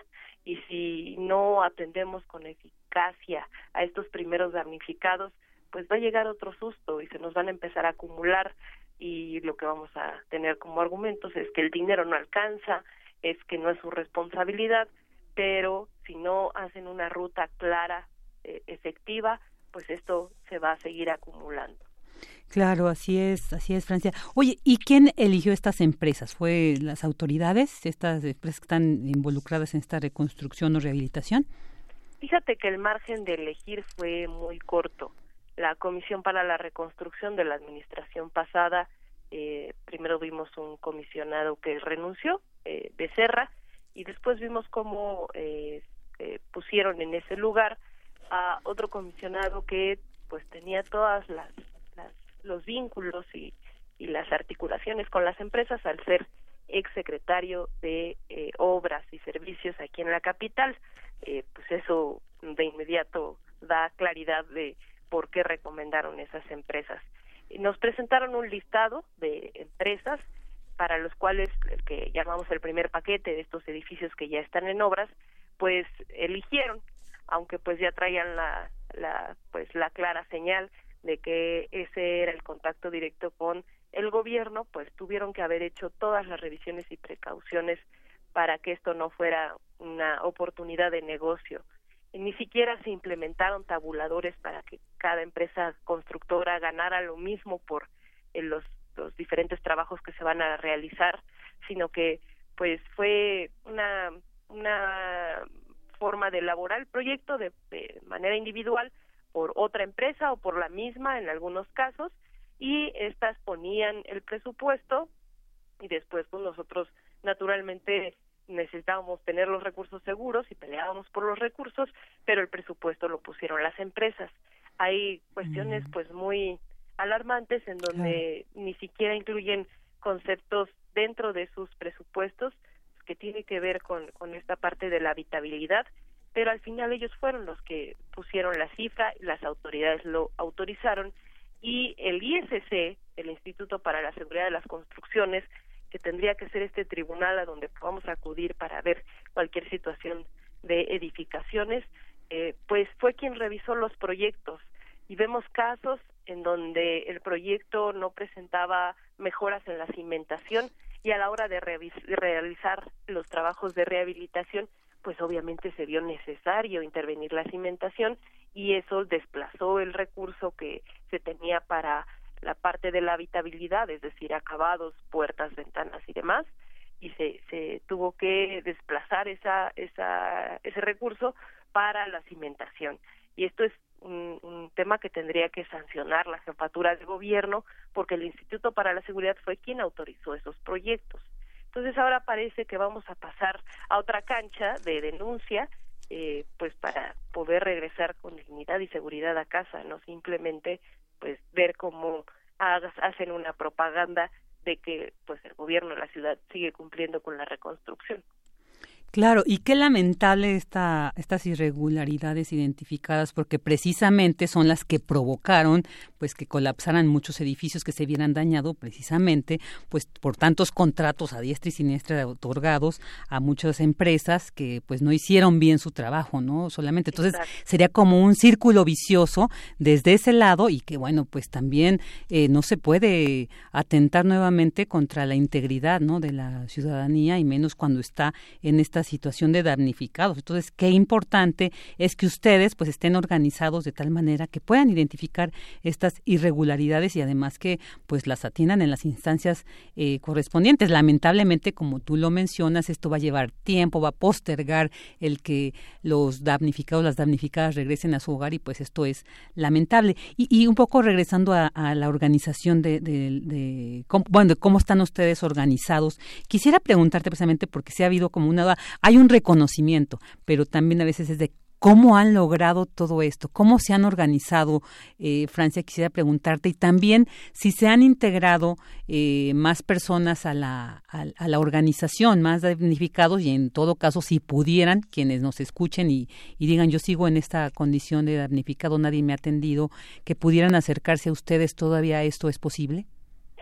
y si no atendemos con eficacia a estos primeros damnificados, pues va a llegar otro susto y se nos van a empezar a acumular y lo que vamos a tener como argumentos es que el dinero no alcanza, es que no es su responsabilidad, pero si no hacen una ruta clara, eh, efectiva, pues esto se va a seguir acumulando. Claro, así es, así es, Francia. Oye, ¿y quién eligió estas empresas? ¿Fue las autoridades, estas empresas que están involucradas en esta reconstrucción o rehabilitación? Fíjate que el margen de elegir fue muy corto. La Comisión para la Reconstrucción de la administración pasada, eh, primero vimos un comisionado que renunció, eh, Becerra, y después vimos cómo eh, eh pusieron en ese lugar a otro comisionado que pues tenía todas las, los vínculos y, y, las articulaciones con las empresas al ser exsecretario de eh, obras y servicios aquí en la capital. Eh, pues eso de inmediato da claridad de por qué recomendaron esas empresas. Nos presentaron un listado de empresas para los cuales el que llamamos el primer paquete de estos edificios que ya están en obras pues eligieron aunque pues ya traían la, la pues la clara señal de que ese era el contacto directo con el gobierno, pues tuvieron que haber hecho todas las revisiones y precauciones para que esto no fuera una oportunidad de negocio. Ni siquiera se implementaron tabuladores para que cada empresa constructora ganara lo mismo por eh, los, los diferentes trabajos que se van a realizar, sino que pues fue una una forma de elaborar el proyecto de, manera individual por otra empresa o por la misma en algunos casos y estas ponían el presupuesto y después pues nosotros naturalmente necesitábamos tener los recursos seguros y peleábamos por los recursos, pero el presupuesto lo pusieron las empresas. Hay cuestiones mm. pues muy alarmantes en donde ni siquiera incluyen conceptos dentro de sus presupuestos que tiene que ver con, con esta parte de la habitabilidad, pero al final ellos fueron los que pusieron la cifra, las autoridades lo autorizaron y el ISC, el Instituto para la Seguridad de las Construcciones, que tendría que ser este tribunal a donde podamos acudir para ver cualquier situación de edificaciones, eh, pues fue quien revisó los proyectos y vemos casos en donde el proyecto no presentaba mejoras en la cimentación y a la hora de, realizar los trabajos de rehabilitación, pues obviamente se vio necesario intervenir la cimentación y eso desplazó el recurso que se tenía para la parte de la habitabilidad, es decir, acabados, puertas, ventanas y demás, y se, se tuvo que desplazar esa, esa, ese recurso para la cimentación. Y esto es un, tema que tendría que sancionar la jefatura de gobierno porque el Instituto para la Seguridad fue quien autorizó esos proyectos. Entonces ahora parece que vamos a pasar a otra cancha de denuncia, eh, pues para poder regresar con dignidad y seguridad a casa, no simplemente pues ver cómo hacen una propaganda de que pues el gobierno de la ciudad sigue cumpliendo con la reconstrucción. Claro, y qué lamentable esta, estas irregularidades identificadas, porque precisamente son las que provocaron pues que colapsaran muchos edificios que se vieran dañados, precisamente pues por tantos contratos a diestra y siniestra otorgados a muchas empresas que pues no hicieron bien su trabajo, ¿no? Solamente entonces sería como un círculo vicioso desde ese lado y que bueno pues también eh, no se puede atentar nuevamente contra la integridad, ¿no? De la ciudadanía y menos cuando está en esta situación de damnificados. Entonces, qué importante es que ustedes pues estén organizados de tal manera que puedan identificar estas irregularidades y además que pues las atiendan en las instancias eh, correspondientes. Lamentablemente, como tú lo mencionas, esto va a llevar tiempo, va a postergar el que los damnificados, las damnificadas regresen a su hogar y pues esto es lamentable. Y, un poco regresando a, la organización de, de, cómo, bueno, de cómo están ustedes organizados, quisiera preguntarte precisamente porque se ha habido como una hay un reconocimiento, pero también a veces es de ¿Cómo han logrado todo esto? ¿Cómo se han organizado? Eh, Francia, quisiera preguntarte. Y también si se han integrado eh, más personas a la, a, la organización, más damnificados, y en todo caso, si pudieran, quienes nos escuchen y, y, digan, yo sigo en esta condición de damnificado, nadie me ha atendido, que pudieran acercarse a ustedes, ¿todavía esto es posible?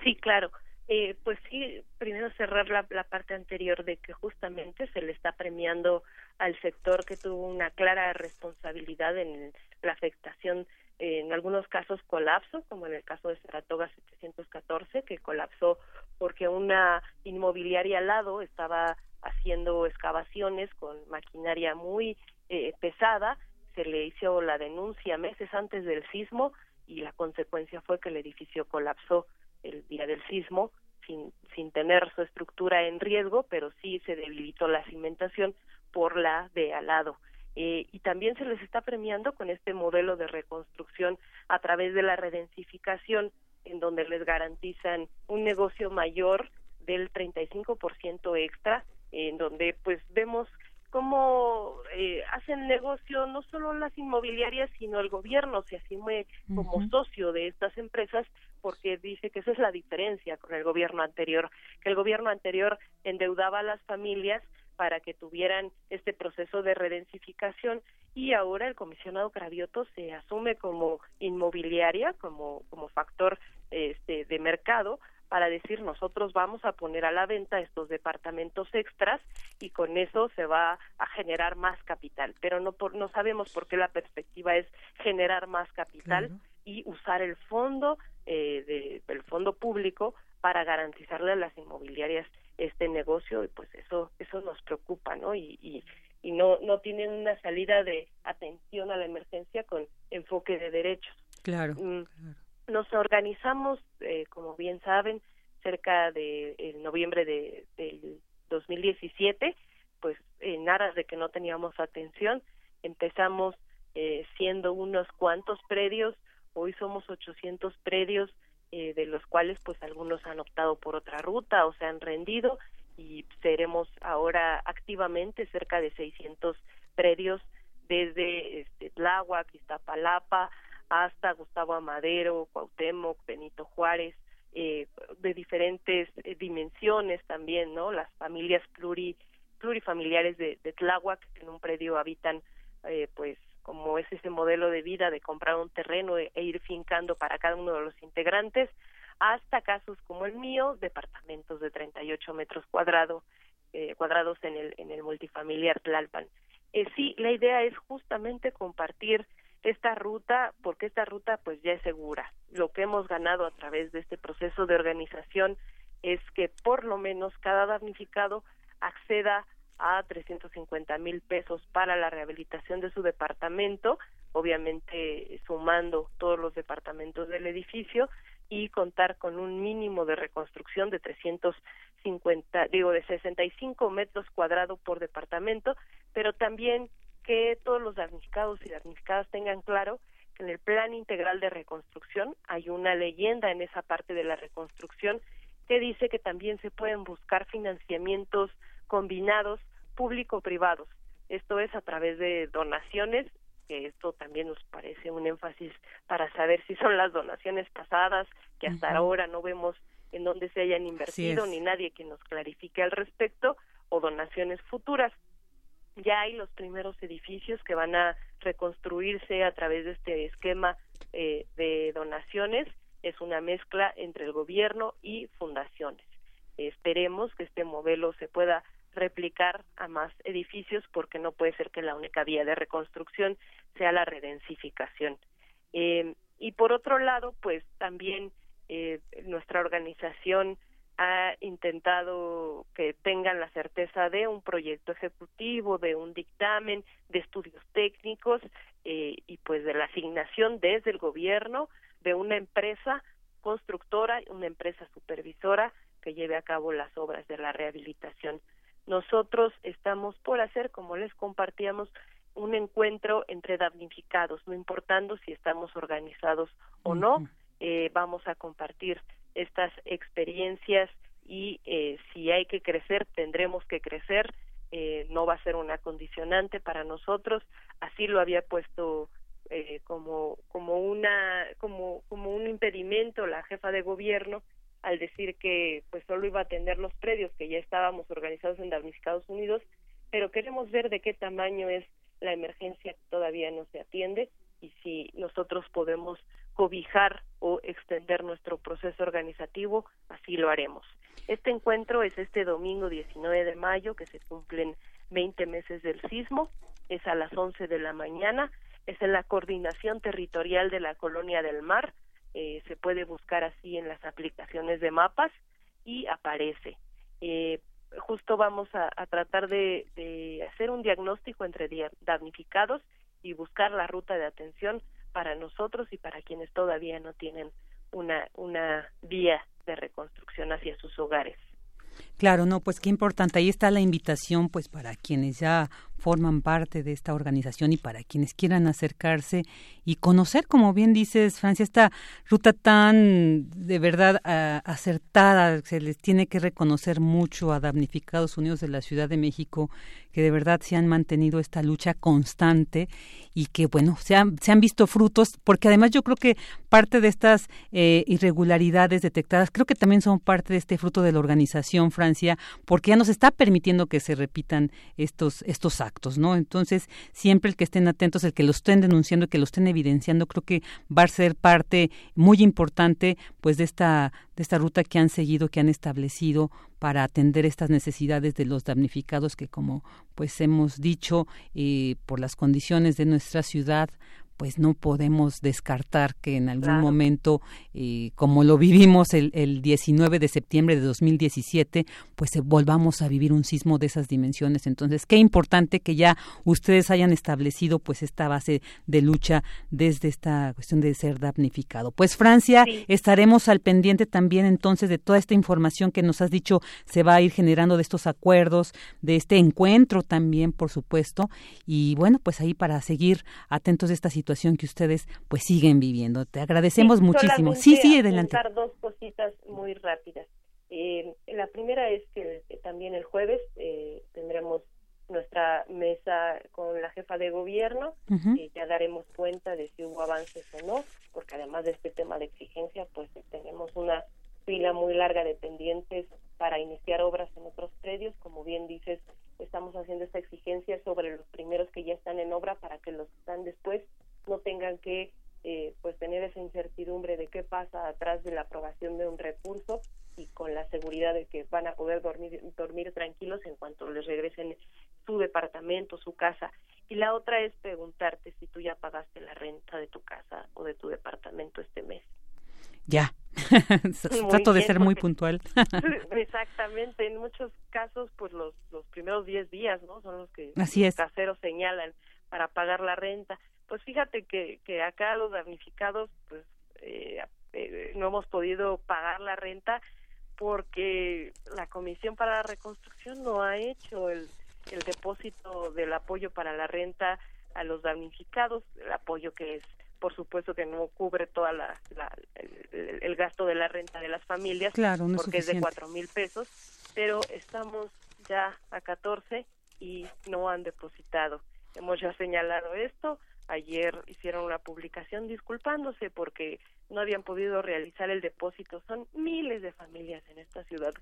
Sí, claro. Eh, pues sí, primero cerrar la, parte anterior de que justamente se le está premiando al sector que tuvo una clara responsabilidad en la afectación, en algunos casos colapso, como en el caso de Saratoga 714, que colapsó porque una inmobiliaria al lado estaba haciendo excavaciones con maquinaria muy eh, pesada, se le hizo la denuncia meses antes del sismo y la consecuencia fue que el edificio colapsó el día del sismo sin, sin tener su estructura en riesgo, pero sí se debilitó la cimentación por la de al lado. Eh, y también se les está premiando con este modelo de reconstrucción a través de la redensificación, en donde les garantizan un negocio mayor del 35% extra, en donde pues vemos cómo eh, hacen negocio no solo las inmobiliarias, sino el gobierno se asume como socio de estas empresas porque dice que esa es la diferencia con el gobierno anterior, que el gobierno anterior endeudaba a las familias para que tuvieran este proceso de redensificación y ahora el comisionado Cravioto se asume como inmobiliaria, como, como factor este, de mercado para decir nosotros vamos a poner a la venta estos departamentos extras y con eso se va a generar más capital pero no por, no sabemos por qué la perspectiva es generar más capital y usar el fondo eh, de, el fondo público para garantizarle a las inmobiliarias este negocio y pues eso eso nos preocupa no y, y, y no no tienen una salida de atención a la emergencia con enfoque de derechos. Claro, mm, claro nos organizamos, eh, como bien saben, cerca de el noviembre de, del 2017, pues en aras de que no teníamos atención, empezamos eh, siendo unos cuantos predios, hoy somos 800 predios, eh, de los cuales pues algunos han optado por otra ruta o se han rendido y seremos ahora activamente cerca de 600 predios desde este, Tláhuac, Iztapalapa, hasta Gustavo Amadero, Cuauhtémoc, Benito Juárez, eh, de diferentes eh, dimensiones también, ¿no? Las familias pluri, plurifamiliares de, de Tláhuac, que en un predio habitan, eh, pues, como es ese modelo de vida de comprar un terreno e, e, ir fincando para cada uno de los integrantes, hasta casos como el mío, departamentos de 38 metros cuadrados, eh, cuadrados en el, en el multifamiliar Tlalpan. Eh, sí, la idea es justamente compartir esta ruta, porque esta ruta pues ya es segura. Lo que hemos ganado a través de este proceso de organización es que por lo menos cada damnificado acceda a 350 mil pesos para la rehabilitación de su departamento, obviamente sumando todos los departamentos del edificio y contar con un mínimo de reconstrucción de 350, digo, de 65 metros cuadrados por departamento, pero también que todos los damnificados y damnificadas tengan claro que en el plan integral de reconstrucción hay una leyenda en esa parte de la reconstrucción que dice que también se pueden buscar financiamientos combinados público-privados. Esto es a través de donaciones, que esto también nos parece un énfasis para saber si son las donaciones pasadas, que hasta ahora no vemos en dónde se hayan invertido, ni nadie que nos clarifique al respecto, o donaciones futuras ya hay los primeros edificios que van a reconstruirse a través de este esquema eh, de donaciones. Es una mezcla entre el gobierno y fundaciones. Esperemos que este modelo se pueda replicar a más edificios porque no puede ser que la única vía de reconstrucción sea la redensificación. Eh, y por otro lado, pues también eh, nuestra organización ha intentado que tengan la certeza de un proyecto ejecutivo, de un dictamen, de estudios técnicos eh, y pues de la asignación desde el gobierno de una empresa constructora, una empresa supervisora que lleve a cabo las obras de la rehabilitación. Nosotros estamos por hacer, como les compartíamos, un encuentro entre damnificados, no importando si estamos organizados o no, eh, vamos a compartir estas experiencias y eh, si hay que crecer, tendremos que crecer, eh, no va a ser una condicionante para nosotros, así lo había puesto eh, como como una como como un impedimento la jefa de gobierno al decir que pues solo iba a atender los predios que ya estábamos organizados en damnificados unidos pero queremos ver de qué tamaño es la emergencia que todavía no se atiende y si nosotros podemos cobijar o extender nuestro proceso organizativo, así lo haremos. Este encuentro es este domingo 19 de mayo, que se cumplen 20 meses del sismo, es a las 11 de la mañana, es en la coordinación territorial de la Colonia del Mar, eh, se puede buscar así en las aplicaciones de mapas y aparece. Eh, justo vamos a, tratar de, de, hacer un diagnóstico entre damnificados y buscar la ruta de atención para nosotros y para quienes todavía no tienen una, una vía de reconstrucción hacia sus hogares. Claro, no, pues qué importante. Ahí está la invitación, pues para quienes ya forman parte de esta organización y para quienes quieran acercarse y conocer, como bien dices, Francia, esta ruta tan de verdad acertada, se les tiene que reconocer mucho a damnificados unidos de la Ciudad de México, que de verdad se han mantenido esta lucha constante y que, bueno, se han, se han visto frutos, porque además yo creo que parte de estas eh, irregularidades detectadas, creo que también son parte de este fruto de la organización, Francia, porque ya nos está permitiendo que se repitan estos, estos actos, ¿no? Entonces, siempre el que estén atentos, el que lo estén denunciando, que lo estén evidenciando, creo que va a ser parte muy importante, pues, de esta, de esta ruta que han seguido, que han establecido para atender estas necesidades de los damnificados que, como pues hemos dicho, eh, por las condiciones de nuestra ciudad, pues no podemos descartar que en algún momento, eh, como lo vivimos el, el, 19 de septiembre de 2017, pues eh, volvamos a vivir un sismo de esas dimensiones. Entonces, qué importante que ya ustedes hayan establecido pues esta base de lucha desde esta cuestión de ser damnificado. Pues Francia, estaremos al pendiente también entonces de toda esta información que nos has dicho se va a ir generando de estos acuerdos, de este encuentro también, por supuesto, y bueno, pues ahí para seguir atentos de esta situación que ustedes pues siguen viviendo. Te agradecemos muchísimo. Sí, sí, adelante. dos cositas muy rápidas. Eh, la primera es que también el jueves eh, tendremos nuestra mesa con la jefa de gobierno y ya daremos cuenta de si hubo avances o no, porque además de este tema de exigencia, pues tenemos una fila muy larga de pendientes para iniciar obras en otros predios. Como bien dices, estamos haciendo esta exigencia sobre los primeros que ya están en obra para que los que están después no tengan que eh, pues tener esa incertidumbre de qué pasa atrás de la aprobación de un recurso y con la seguridad de que van a poder dormir dormir tranquilos en cuanto les regresen su departamento, su casa. Y la otra es preguntarte si tú ya pagaste la renta de tu casa o de tu departamento este mes. Ya. Trato de ser muy puntual. Exactamente. En muchos casos, pues los, los primeros 10 días, ¿no? Son los que Así los caseros señalan para pagar la renta pues fíjate que, que acá los damnificados pues eh, eh, no hemos podido pagar la renta porque la Comisión para la Reconstrucción no ha hecho el, el depósito del apoyo para la renta a los damnificados, el apoyo que es por supuesto que no cubre toda la, el, gasto de la renta de las familias porque es, de cuatro mil pesos pero estamos ya a 14 y no han depositado. Hemos ya señalado esto ayer hicieron una publicación disculpándose porque no habían podido realizar el depósito. Son miles de familias en esta ciudad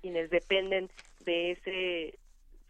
quienes dependen de ese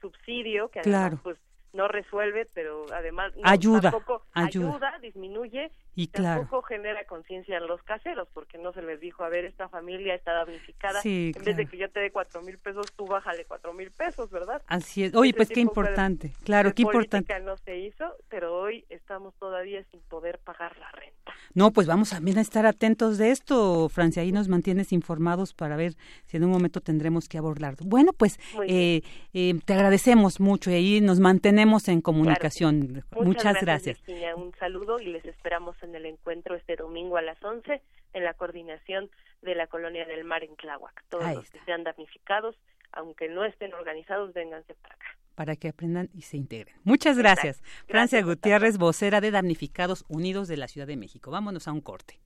subsidio que además pues no resuelve, pero además ayuda, tampoco ayuda, disminuye y tampoco genera conciencia en los caseros, porque no se les dijo, a ver, esta familia está damnificada, en vez de que yo te dé cuatro mil pesos, tú bájale cuatro mil pesos, ¿verdad? Así es. Oye, pues qué importante, claro, qué importante. no se hizo, pero hoy estamos todavía sin poder pagar la renta. No, pues vamos también a estar atentos de esto, Francia, ahí nos mantienes informados para ver si en un momento tendremos que abordarlo. Bueno, pues eh, eh, te agradecemos mucho y ahí nos mantenemos en comunicación. Muchas, gracias. Un saludo y les esperamos en el encuentro este domingo a las 11 en la coordinación de la Colonia del Mar en Tláhuac. Todos los que sean damnificados, aunque no estén organizados, vénganse para acá. Para que aprendan y se integren. Muchas gracias. Francia Gutiérrez, vocera de Damnificados Unidos de la Ciudad de México. Vámonos a un corte.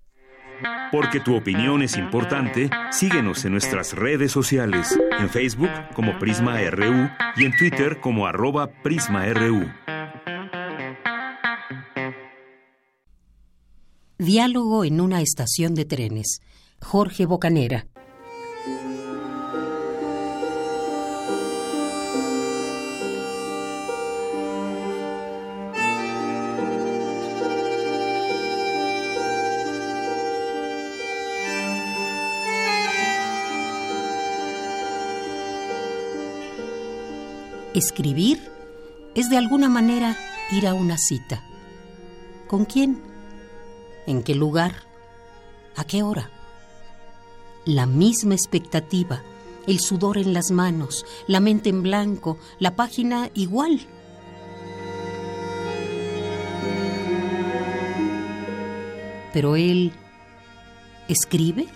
Porque tu opinión es importante, síguenos en nuestras redes sociales, en Facebook como Prisma RU y en Twitter como arroba PrismaRU. Diálogo en una estación de trenes. Jorge Bocanera. Escribir es de alguna manera ir a una cita. ¿Con quién? ¿En qué lugar? ¿A qué hora? La misma expectativa, el sudor en las manos, la mente en blanco, la página igual. Pero él escribe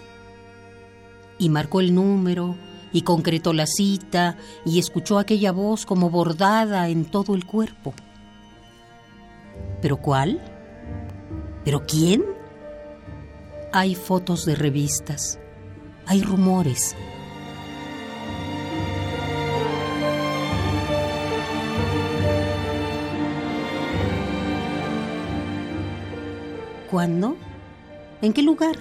y marcó el número y concretó la cita y escuchó aquella voz como bordada en todo el cuerpo. ¿Pero cuál? ¿Pero quién? Hay fotos de revistas, hay rumores. ¿Cuándo? ¿En qué lugar?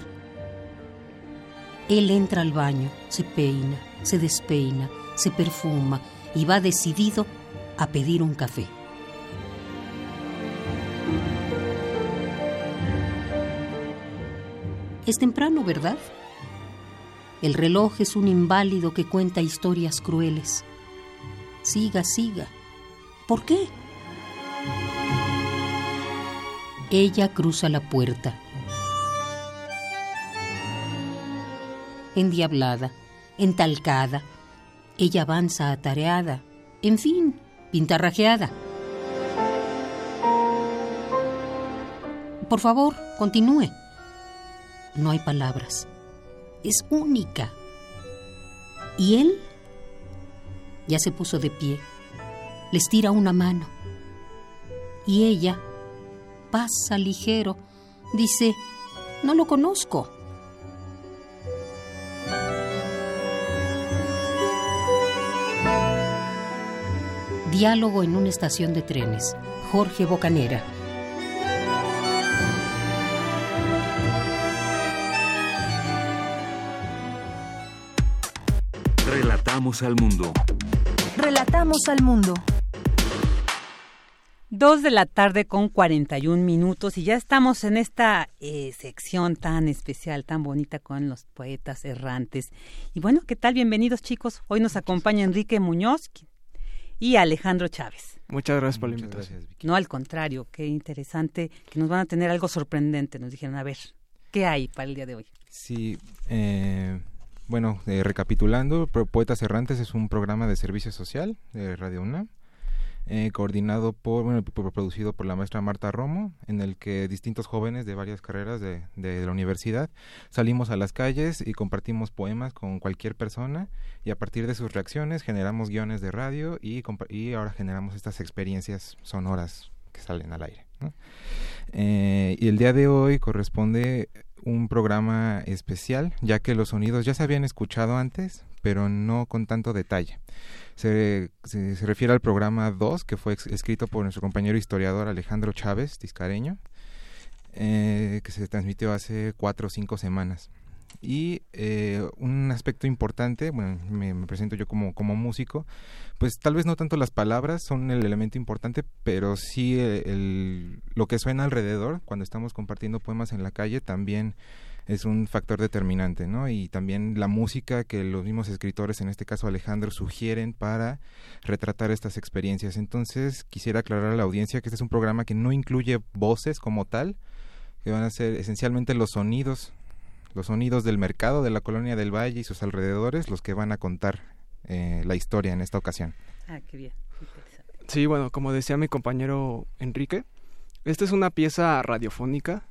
Él entra al baño, se peina, se despeina, se perfuma y va decidido a pedir un café. Es temprano, ¿verdad? El reloj es un inválido que cuenta historias crueles. Siga, siga. ¿Por qué? Ella cruza la puerta. Endiablada, entalcada. Ella avanza atareada. En fin, pintarrajeada. Por favor, continúe. No hay palabras. Es única. ¿Y él? Ya se puso de pie. Les tira una mano. Y ella pasa ligero. Dice, no lo conozco. Diálogo en una estación de trenes. Jorge Bocanera. Relatamos al mundo. Relatamos al mundo. Dos de la tarde con 41 minutos y ya estamos en esta eh, sección tan especial, tan bonita con los poetas errantes. Y bueno, ¿qué tal? Bienvenidos chicos. Hoy nos acompaña Enrique Muñoz y Alejandro Chávez. Muchas gracias por la invitación. No, al contrario, qué interesante que nos van a tener algo sorprendente. Nos dijeron, a ver, ¿qué hay para el día de hoy? Sí, eh, bueno, eh, recapitulando, Poetas Errantes es un programa de servicio social de Radio UNAM, eh, coordinado por, bueno, producido por la maestra Marta Romo, en el que distintos jóvenes de varias carreras de, de, la universidad salimos a las calles y compartimos poemas con cualquier persona y a partir de sus reacciones generamos guiones de radio y, y ahora generamos estas experiencias sonoras que salen al aire. Eh, y el día de hoy corresponde un programa especial, ya que los sonidos ya se habían escuchado antes, pero no con tanto detalle. Se, se, refiere al programa 2, que fue escrito por nuestro compañero historiador Alejandro Chávez, tiscareño, eh, que se transmitió hace cuatro o cinco semanas. Y eh, un aspecto importante, bueno, me, presento yo como, como músico, pues tal vez no tanto las palabras son el elemento importante, pero sí el, lo que suena alrededor cuando estamos compartiendo poemas en la calle también es un factor determinante, ¿no? Y también la música que los mismos escritores, en este caso Alejandro, sugieren para retratar estas experiencias. Entonces, quisiera aclarar a la audiencia que este es un programa que no incluye voces como tal, que van a ser esencialmente los sonidos, los sonidos del mercado de la colonia del Valle y sus alrededores, los que van a contar eh, la historia en esta ocasión. Ah, qué bien. Sí, bueno, como decía mi compañero Enrique, esta es una pieza radiofónica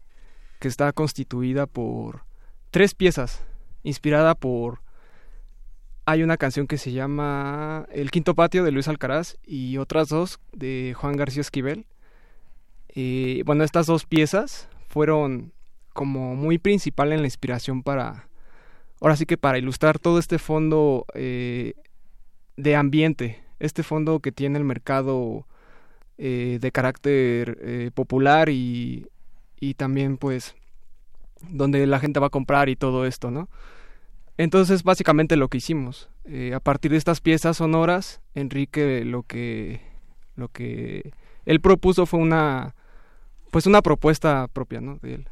que está constituida por tres piezas, inspirada por... Hay una canción que se llama El Quinto Patio de Luis Alcaraz y otras dos de Juan García Esquivel. Y bueno, estas dos piezas fueron como muy principal en la inspiración para, ahora sí que para ilustrar todo este fondo eh, de ambiente, este fondo que tiene el mercado eh, de carácter eh, popular y y también pues donde la gente va a comprar y todo esto, ¿no? Entonces básicamente lo que hicimos. Eh, a partir de estas piezas sonoras, Enrique lo que lo que él propuso fue una pues una propuesta propia, ¿no? De él.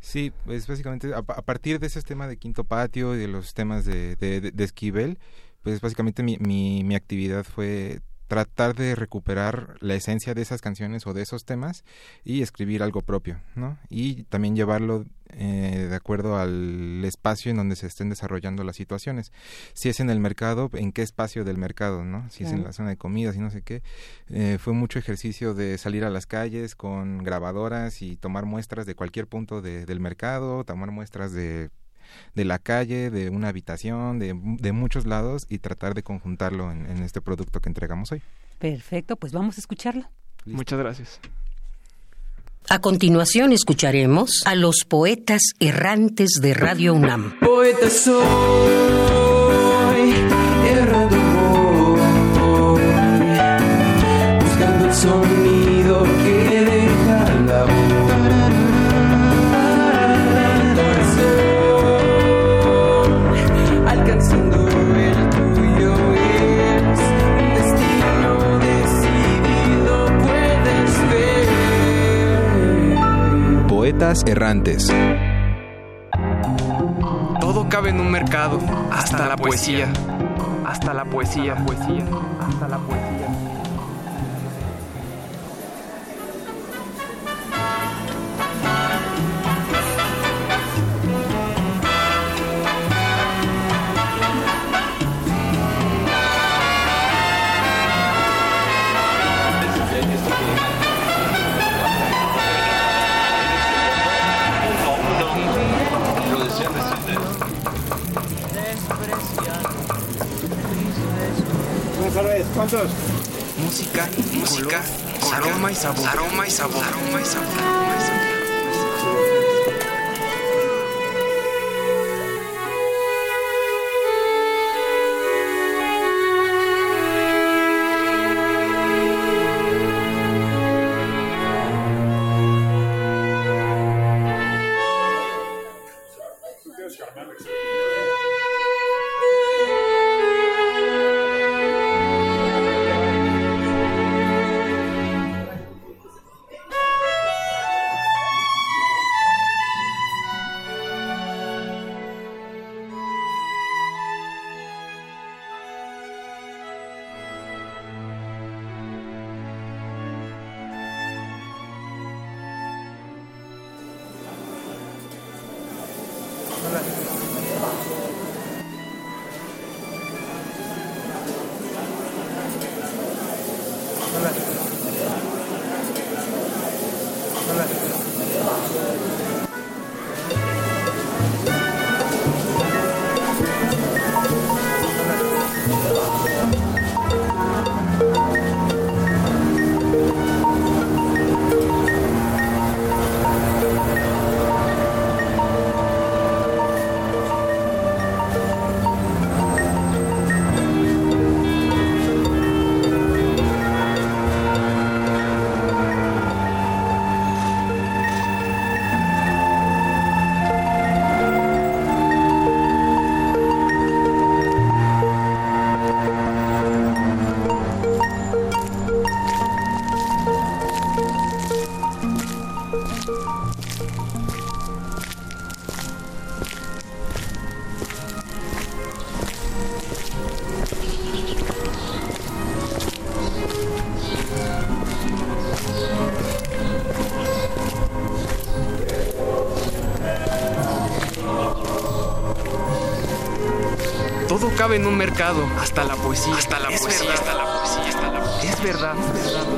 Sí, pues básicamente a, partir de ese tema de Quinto Patio y de los temas de, de, de Esquivel, pues básicamente mi, mi, mi actividad fue tratar de recuperar la esencia de esas canciones o de esos temas y escribir algo propio, ¿no? Y también llevarlo eh, de acuerdo al espacio en donde se estén desarrollando las situaciones. Si es en el mercado, en qué espacio del mercado, ¿no? Si es en la zona de comidas y no sé qué. Eh, fue mucho ejercicio de salir a las calles con grabadoras y tomar muestras de cualquier punto del mercado, tomar muestras de de la calle, de una habitación, de, de muchos lados y tratar de conjuntarlo en, en, este producto que entregamos hoy. Perfecto, pues vamos a escucharlo. Muchas gracias. A continuación escucharemos a los poetas errantes de Radio UNAM. Soy, errantes. Todo cabe en un mercado, hasta, la, poesía. Hasta la poesía. Hasta la poesía. Hasta la poesía. ¿Cuántos? Música, música, aroma y sabor. Aroma y sabor. Aroma y sabor. Cabe en un mercado. Hasta la poesía. Hasta la poesía. Hasta la poesía. Hasta la poesía. Es verdad. Es verdad.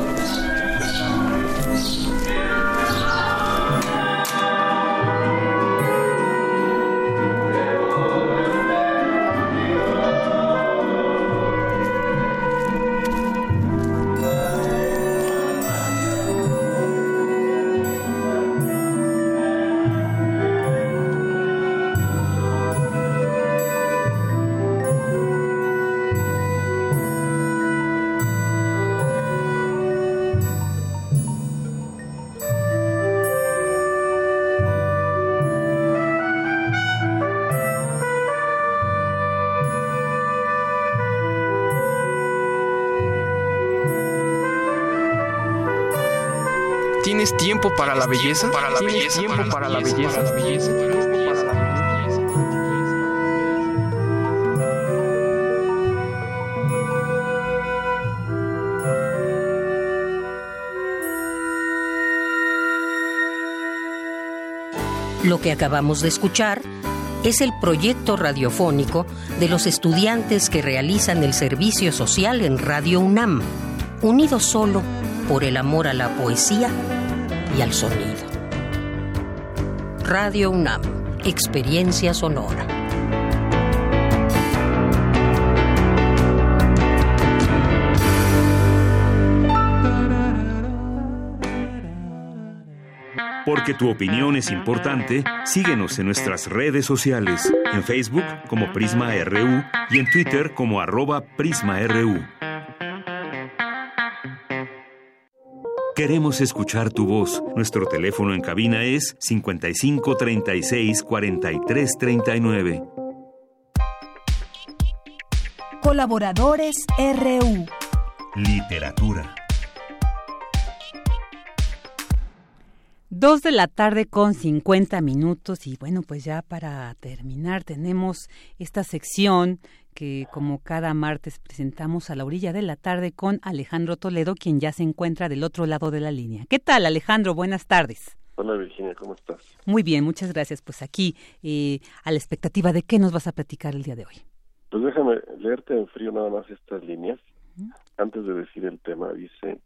Tiempo para la belleza? Para la belleza, tiempo para la belleza, para la belleza. Lo que acabamos de escuchar es el proyecto radiofónico de los estudiantes que realizan el servicio social en Radio UNAM, unidos solo por el amor a la poesía y al sonido. Radio UNAM, experiencia sonora. Porque tu opinión es importante, síguenos en nuestras redes sociales, en Facebook como Prisma RU y en Twitter como arroba PrismaRU. Queremos escuchar tu voz. Nuestro teléfono en cabina es 55 36 43 39. Colaboradores RU. Literatura. Dos de la tarde con 50 minutos y bueno, pues ya para terminar tenemos esta sección que como cada martes presentamos a la orilla de la tarde con Alejandro Toledo, quien ya se encuentra del otro lado de la línea. ¿Qué tal, Alejandro? Buenas tardes. Hola Virginia, ¿cómo estás? Muy bien, muchas gracias. Pues aquí eh, a la expectativa de qué nos vas a platicar el día de hoy. Pues déjame leerte en frío nada más estas líneas. Antes de decir el tema, dice,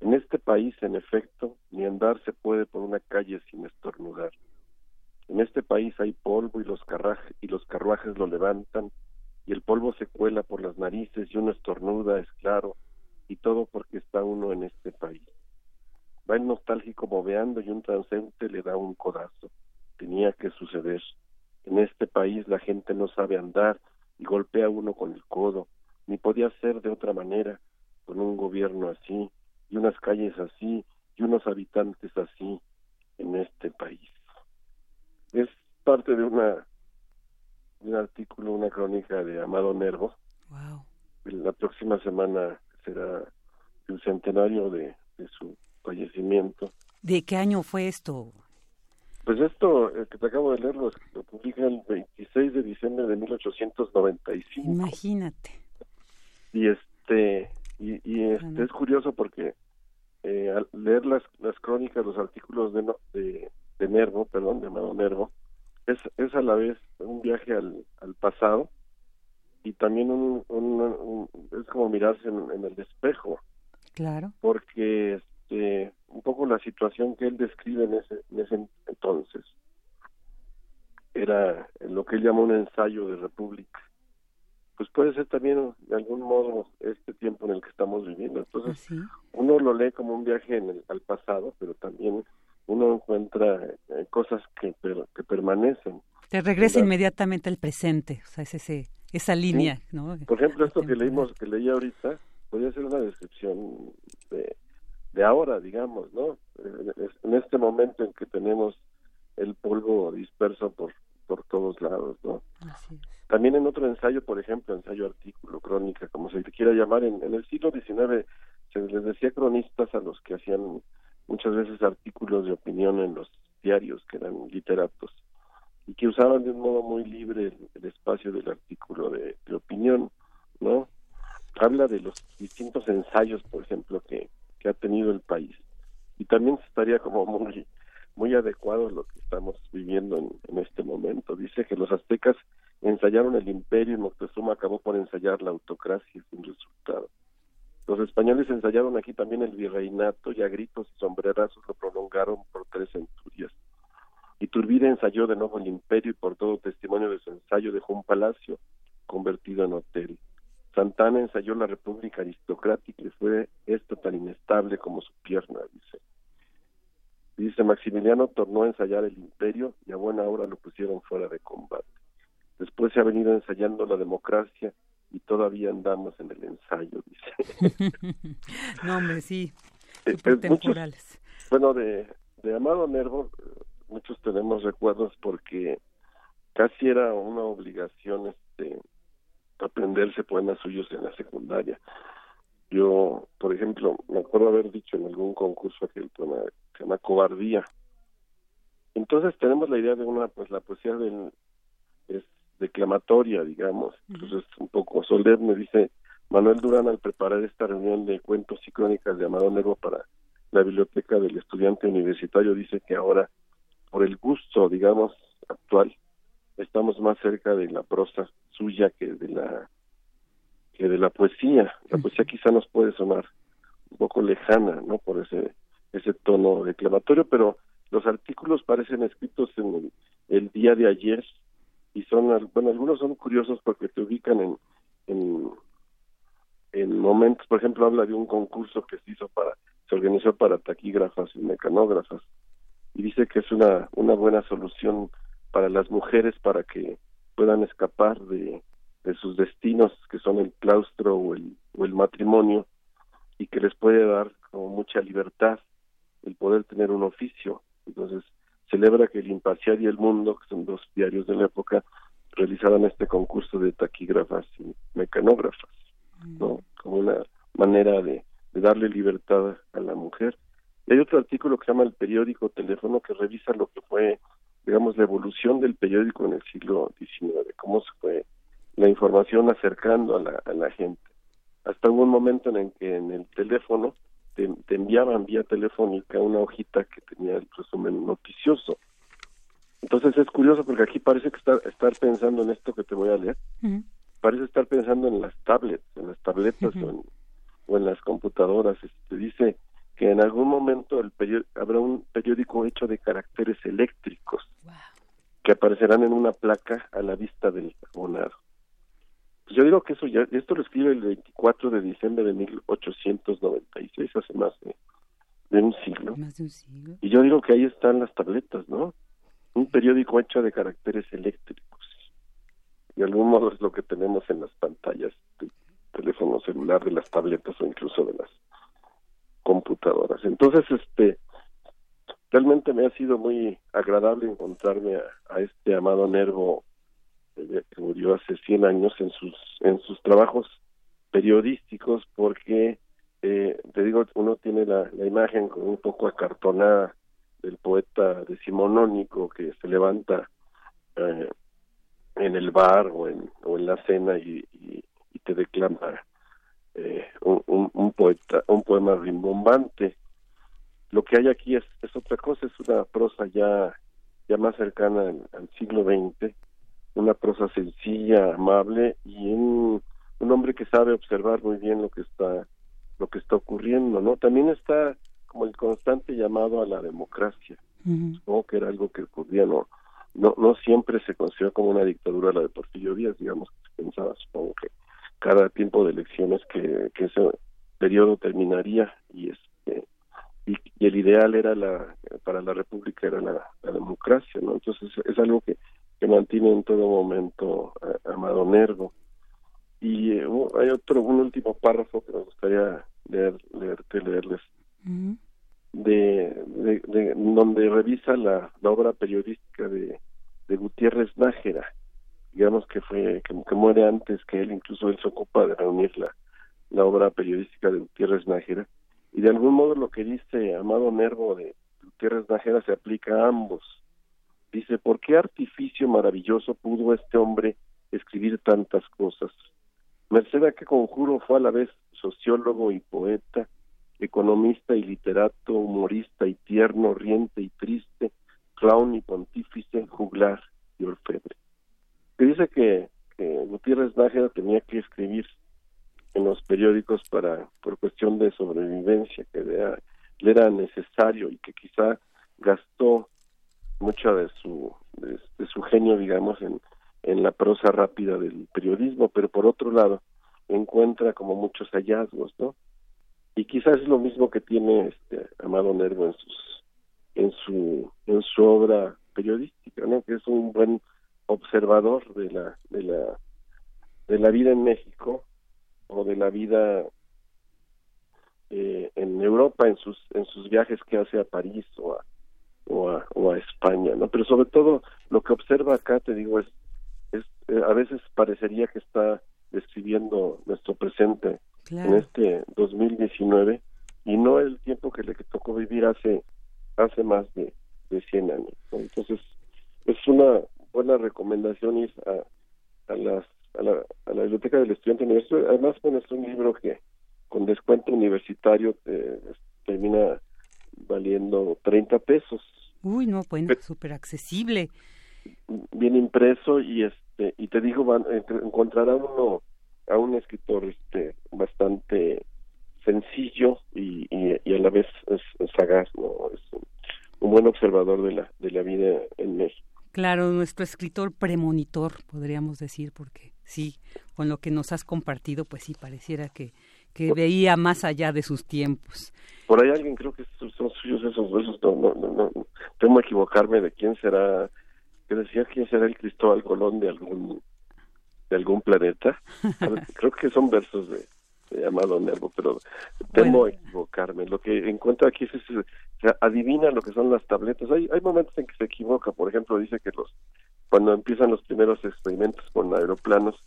en este país, en efecto, ni andar se puede por una calle sin estornudar. En este país hay polvo y los, y los carruajes lo levantan y el polvo se cuela por las narices y uno estornuda, es claro, y todo porque está uno en este país. Va el nostálgico moveando y un transeúnte le da un codazo. Tenía que suceder. En este país la gente no sabe andar y golpea uno con el codo, ni podía ser de otra manera, con un gobierno así, y unas calles así, y unos habitantes así, en este país. Es parte de una un artículo, una crónica de Amado Nervo. La próxima semana será el centenario de, su fallecimiento. ¿De qué año fue esto? Pues esto, el que te acabo de leer, lo, publica el 26 de diciembre de 1895. Imagínate. Y este, y, y este, es curioso porque eh, al leer las, las crónicas, los artículos de, de, de Nervo, perdón, de Amado Nervo, es, es a la vez un viaje al, al pasado y también un, un, es como mirarse en, el espejo. Claro. Porque este, un poco la situación que él describe en ese, en ese entonces era lo que él llama un ensayo de república. Pues puede ser también de algún modo este tiempo en el que estamos viviendo. Entonces, uno lo lee como un viaje en el, al pasado, pero también uno encuentra eh, cosas que, que permanecen. Te regresa inmediatamente al presente, o sea, es ese, esa línea, ¿no? Por ejemplo, esto que leímos, que leí ahorita, podría ser una descripción de, de ahora, digamos, ¿no? En este momento en que tenemos el polvo disperso por, por todos lados, ¿no? También en otro ensayo, por ejemplo, ensayo artículo, crónica, como se quiera llamar, en, en el siglo XIX se les decía cronistas a los que hacían muchas veces artículos de opinión en los diarios que eran literatos y que usaban de un modo muy libre el, espacio del artículo de, opinión, ¿no? Habla de los distintos ensayos, por ejemplo, que, que ha tenido el país y también estaría como muy muy adecuado lo que estamos viviendo en, este momento. Dice que los aztecas ensayaron el imperio y Moctezuma acabó por ensayar la autocracia sin resultado. Los españoles ensayaron aquí también el virreinato y a gritos y sombrerazos lo prolongaron por tres centurias. Iturbide ensayó de nuevo el imperio y por todo testimonio de su ensayo dejó un palacio convertido en hotel. Santana ensayó la república aristocrática y fue esto tan inestable como su pierna, dice. Dice Maximiliano tornó a ensayar el imperio y a buena hora lo pusieron fuera de combate. Después se ha venido ensayando la democracia y todavía andamos en el ensayo, dice. no, hombre, sí, eh, eh, temporales. bueno, de, de Amado Nervo, muchos tenemos recuerdos porque casi era una obligación este aprenderse poemas suyos en la secundaria. Yo, por ejemplo, me acuerdo haber dicho en algún concurso aquel poema se llama Cobardía. Entonces tenemos la idea de una, pues la poesía del, es declamatoria, digamos. Entonces, un poco solemne, dice Manuel Durán al preparar esta reunión de cuentos y crónicas de Amado Nervo para la biblioteca del estudiante universitario, dice que ahora, por el gusto, digamos, actual, estamos más cerca de la prosa suya que de la que de la poesía. La poesía quizá nos puede sonar un poco lejana, ¿no? Por ese ese tono declamatorio, pero los artículos parecen escritos en el, día de ayer y son, bueno, algunos son curiosos porque te ubican en, en, en momentos, por ejemplo, habla de un concurso que se hizo para, se organizó para taquígrafas y mecanógrafas y dice que es una, una buena solución para las mujeres para que puedan escapar de, de sus destinos que son el claustro o el, o el matrimonio y que les puede dar como mucha libertad el poder tener un oficio. Entonces, celebra que el Imparcial y el Mundo, que son dos diarios de la época, realizaran este concurso de taquígrafas y mecanógrafas, ¿no? Como una manera de, de darle libertad a la mujer. Y hay otro artículo que se llama El periódico teléfono que revisa lo que fue digamos, la evolución del periódico en el siglo XIX, cómo se fue la información acercando a la, a la gente. Hasta hubo un momento en el que en el teléfono te, enviaban vía telefónica una hojita que tenía el resumen noticioso. Entonces es curioso porque aquí parece que estar, estar pensando en esto que te voy a leer, parece estar pensando en las tablets, en las tabletas o, en, o en las computadoras. Este, dice, que en algún momento el habrá un periódico hecho de caracteres eléctricos que aparecerán en una placa a la vista del abonado. Pues yo digo que eso ya, esto lo escribe el 24 de diciembre de 1896, hace más de, un siglo. Más de un siglo. Y yo digo que ahí están las tabletas, ¿no? Un periódico hecho de caracteres eléctricos. De algún modo es lo que tenemos en las pantallas del teléfono celular, de las tabletas o incluso de las computadoras. Entonces, este, realmente me ha sido muy agradable encontrarme a, este amado Nervo eh, que murió hace 100 años en sus en sus trabajos periodísticos porque eh, te digo uno tiene la, imagen como un poco acartonada del poeta decimonónico que se levanta eh, en el bar o en, o en la cena y, y te declama eh, un, poeta, un poema rimbombante. Lo que hay aquí es, es otra cosa, es una prosa ya, ya más cercana al, siglo XX, una prosa sencilla, amable y un, un hombre que sabe observar muy bien lo que está lo que está ocurriendo, ¿no? También está como el constante llamado a la democracia, supongo que era algo que ocurría, no, no, no siempre se considera como una dictadura la de Porfirio Díaz, digamos que se pensaba, supongo que cada tiempo de elecciones que, que ese periodo terminaría y este y, el ideal era la para la república era la, democracia no entonces es algo que, que mantiene en todo momento a, Amado Nervo y eh, hay otro un último párrafo que me gustaría leer leerte leerles. De, de, donde revisa la, la obra periodística de, de Gutiérrez Nájera. Digamos que fue que, muere antes que él, incluso él se ocupa de reunir la, la obra periodística de Gutiérrez Nájera, y de algún modo lo que dice Amado Nervo de Gutiérrez Nájera se aplica a ambos. Dice, ¿por qué artificio maravilloso pudo este hombre escribir tantas cosas? Merced a qué conjuro fue a la vez sociólogo y poeta, economista y literato, humorista y tierno, riente y triste, clown y pontífice, juglar y orfebre que dice que, Gutiérrez Nájera tenía que escribir en los periódicos para por cuestión de sobrevivencia, que le era, necesario y que quizá gastó mucha de su de, su genio, digamos, en, en la prosa rápida del periodismo, pero por otro lado encuentra como muchos hallazgos, ¿no? Y quizás es lo mismo que tiene este Amado Nervo en sus en su en su obra periodística, ¿no? Que es un buen observador de la de la de la vida en México o de la vida eh, en Europa en sus en sus viajes que hace a París o a, o a, o a España no pero sobre todo lo que observa acá te digo es, es eh, a veces parecería que está describiendo nuestro presente en este 2019 y no el tiempo que le tocó vivir hace hace más de, de 100 años entonces es una buena recomendación ir a, a las a la, a la biblioteca del estudiante universitario. Además bueno es un libro que con descuento universitario eh, termina valiendo 30 pesos uy no bueno súper accesible. Bien impreso y este y te digo van, encontrará uno a un escritor este bastante sencillo y, y, a la vez es, sagaz no es un, un, buen observador de la de la vida en México. Claro nuestro escritor premonitor podríamos decir porque sí con lo que nos has compartido pues sí pareciera que que veía más allá de sus tiempos por ahí alguien creo que son suyos esos versos no no no, no temo equivocarme de quién será que decía quién será el Cristóbal Colón de algún de algún planeta. Creo que son versos de, de Amado Nervo, pero temo equivocarme. Lo que encuentro aquí es, es, adivina lo que son las tabletas. Hay, hay momentos en que se equivoca, por ejemplo, dice que los cuando empiezan los primeros experimentos con aeroplanos,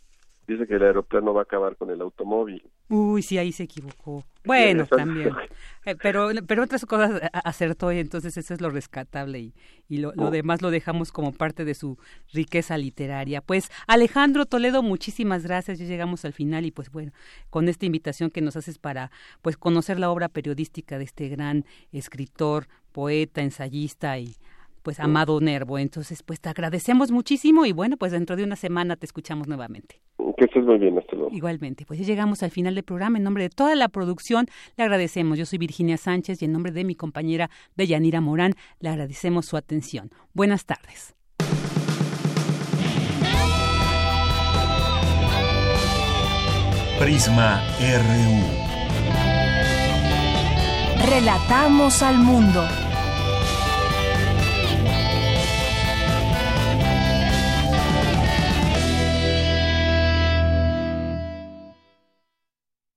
dice que el aeroplano va a acabar con el automóvil. Uy, sí, ahí se equivocó. Bueno, también. Eh, pero, pero otras cosas acertó y entonces eso es lo rescatable y, y lo, lo, oh. demás lo dejamos como parte de su riqueza literaria. Pues Alejandro Toledo, muchísimas gracias. Ya llegamos al final y pues bueno, con esta invitación que nos haces para pues conocer la obra periodística de este gran escritor, poeta, ensayista y pues Amado Nervo. Entonces, pues te agradecemos muchísimo y bueno, pues dentro de una semana te escuchamos nuevamente. Que estés muy bien, hasta luego. Igualmente, pues ya llegamos al final del programa. En nombre de toda la producción, le agradecemos. Yo soy Virginia Sánchez y en nombre de mi compañera Deyanira Morán, le agradecemos su atención. Buenas tardes. Prisma RU. Relatamos al mundo.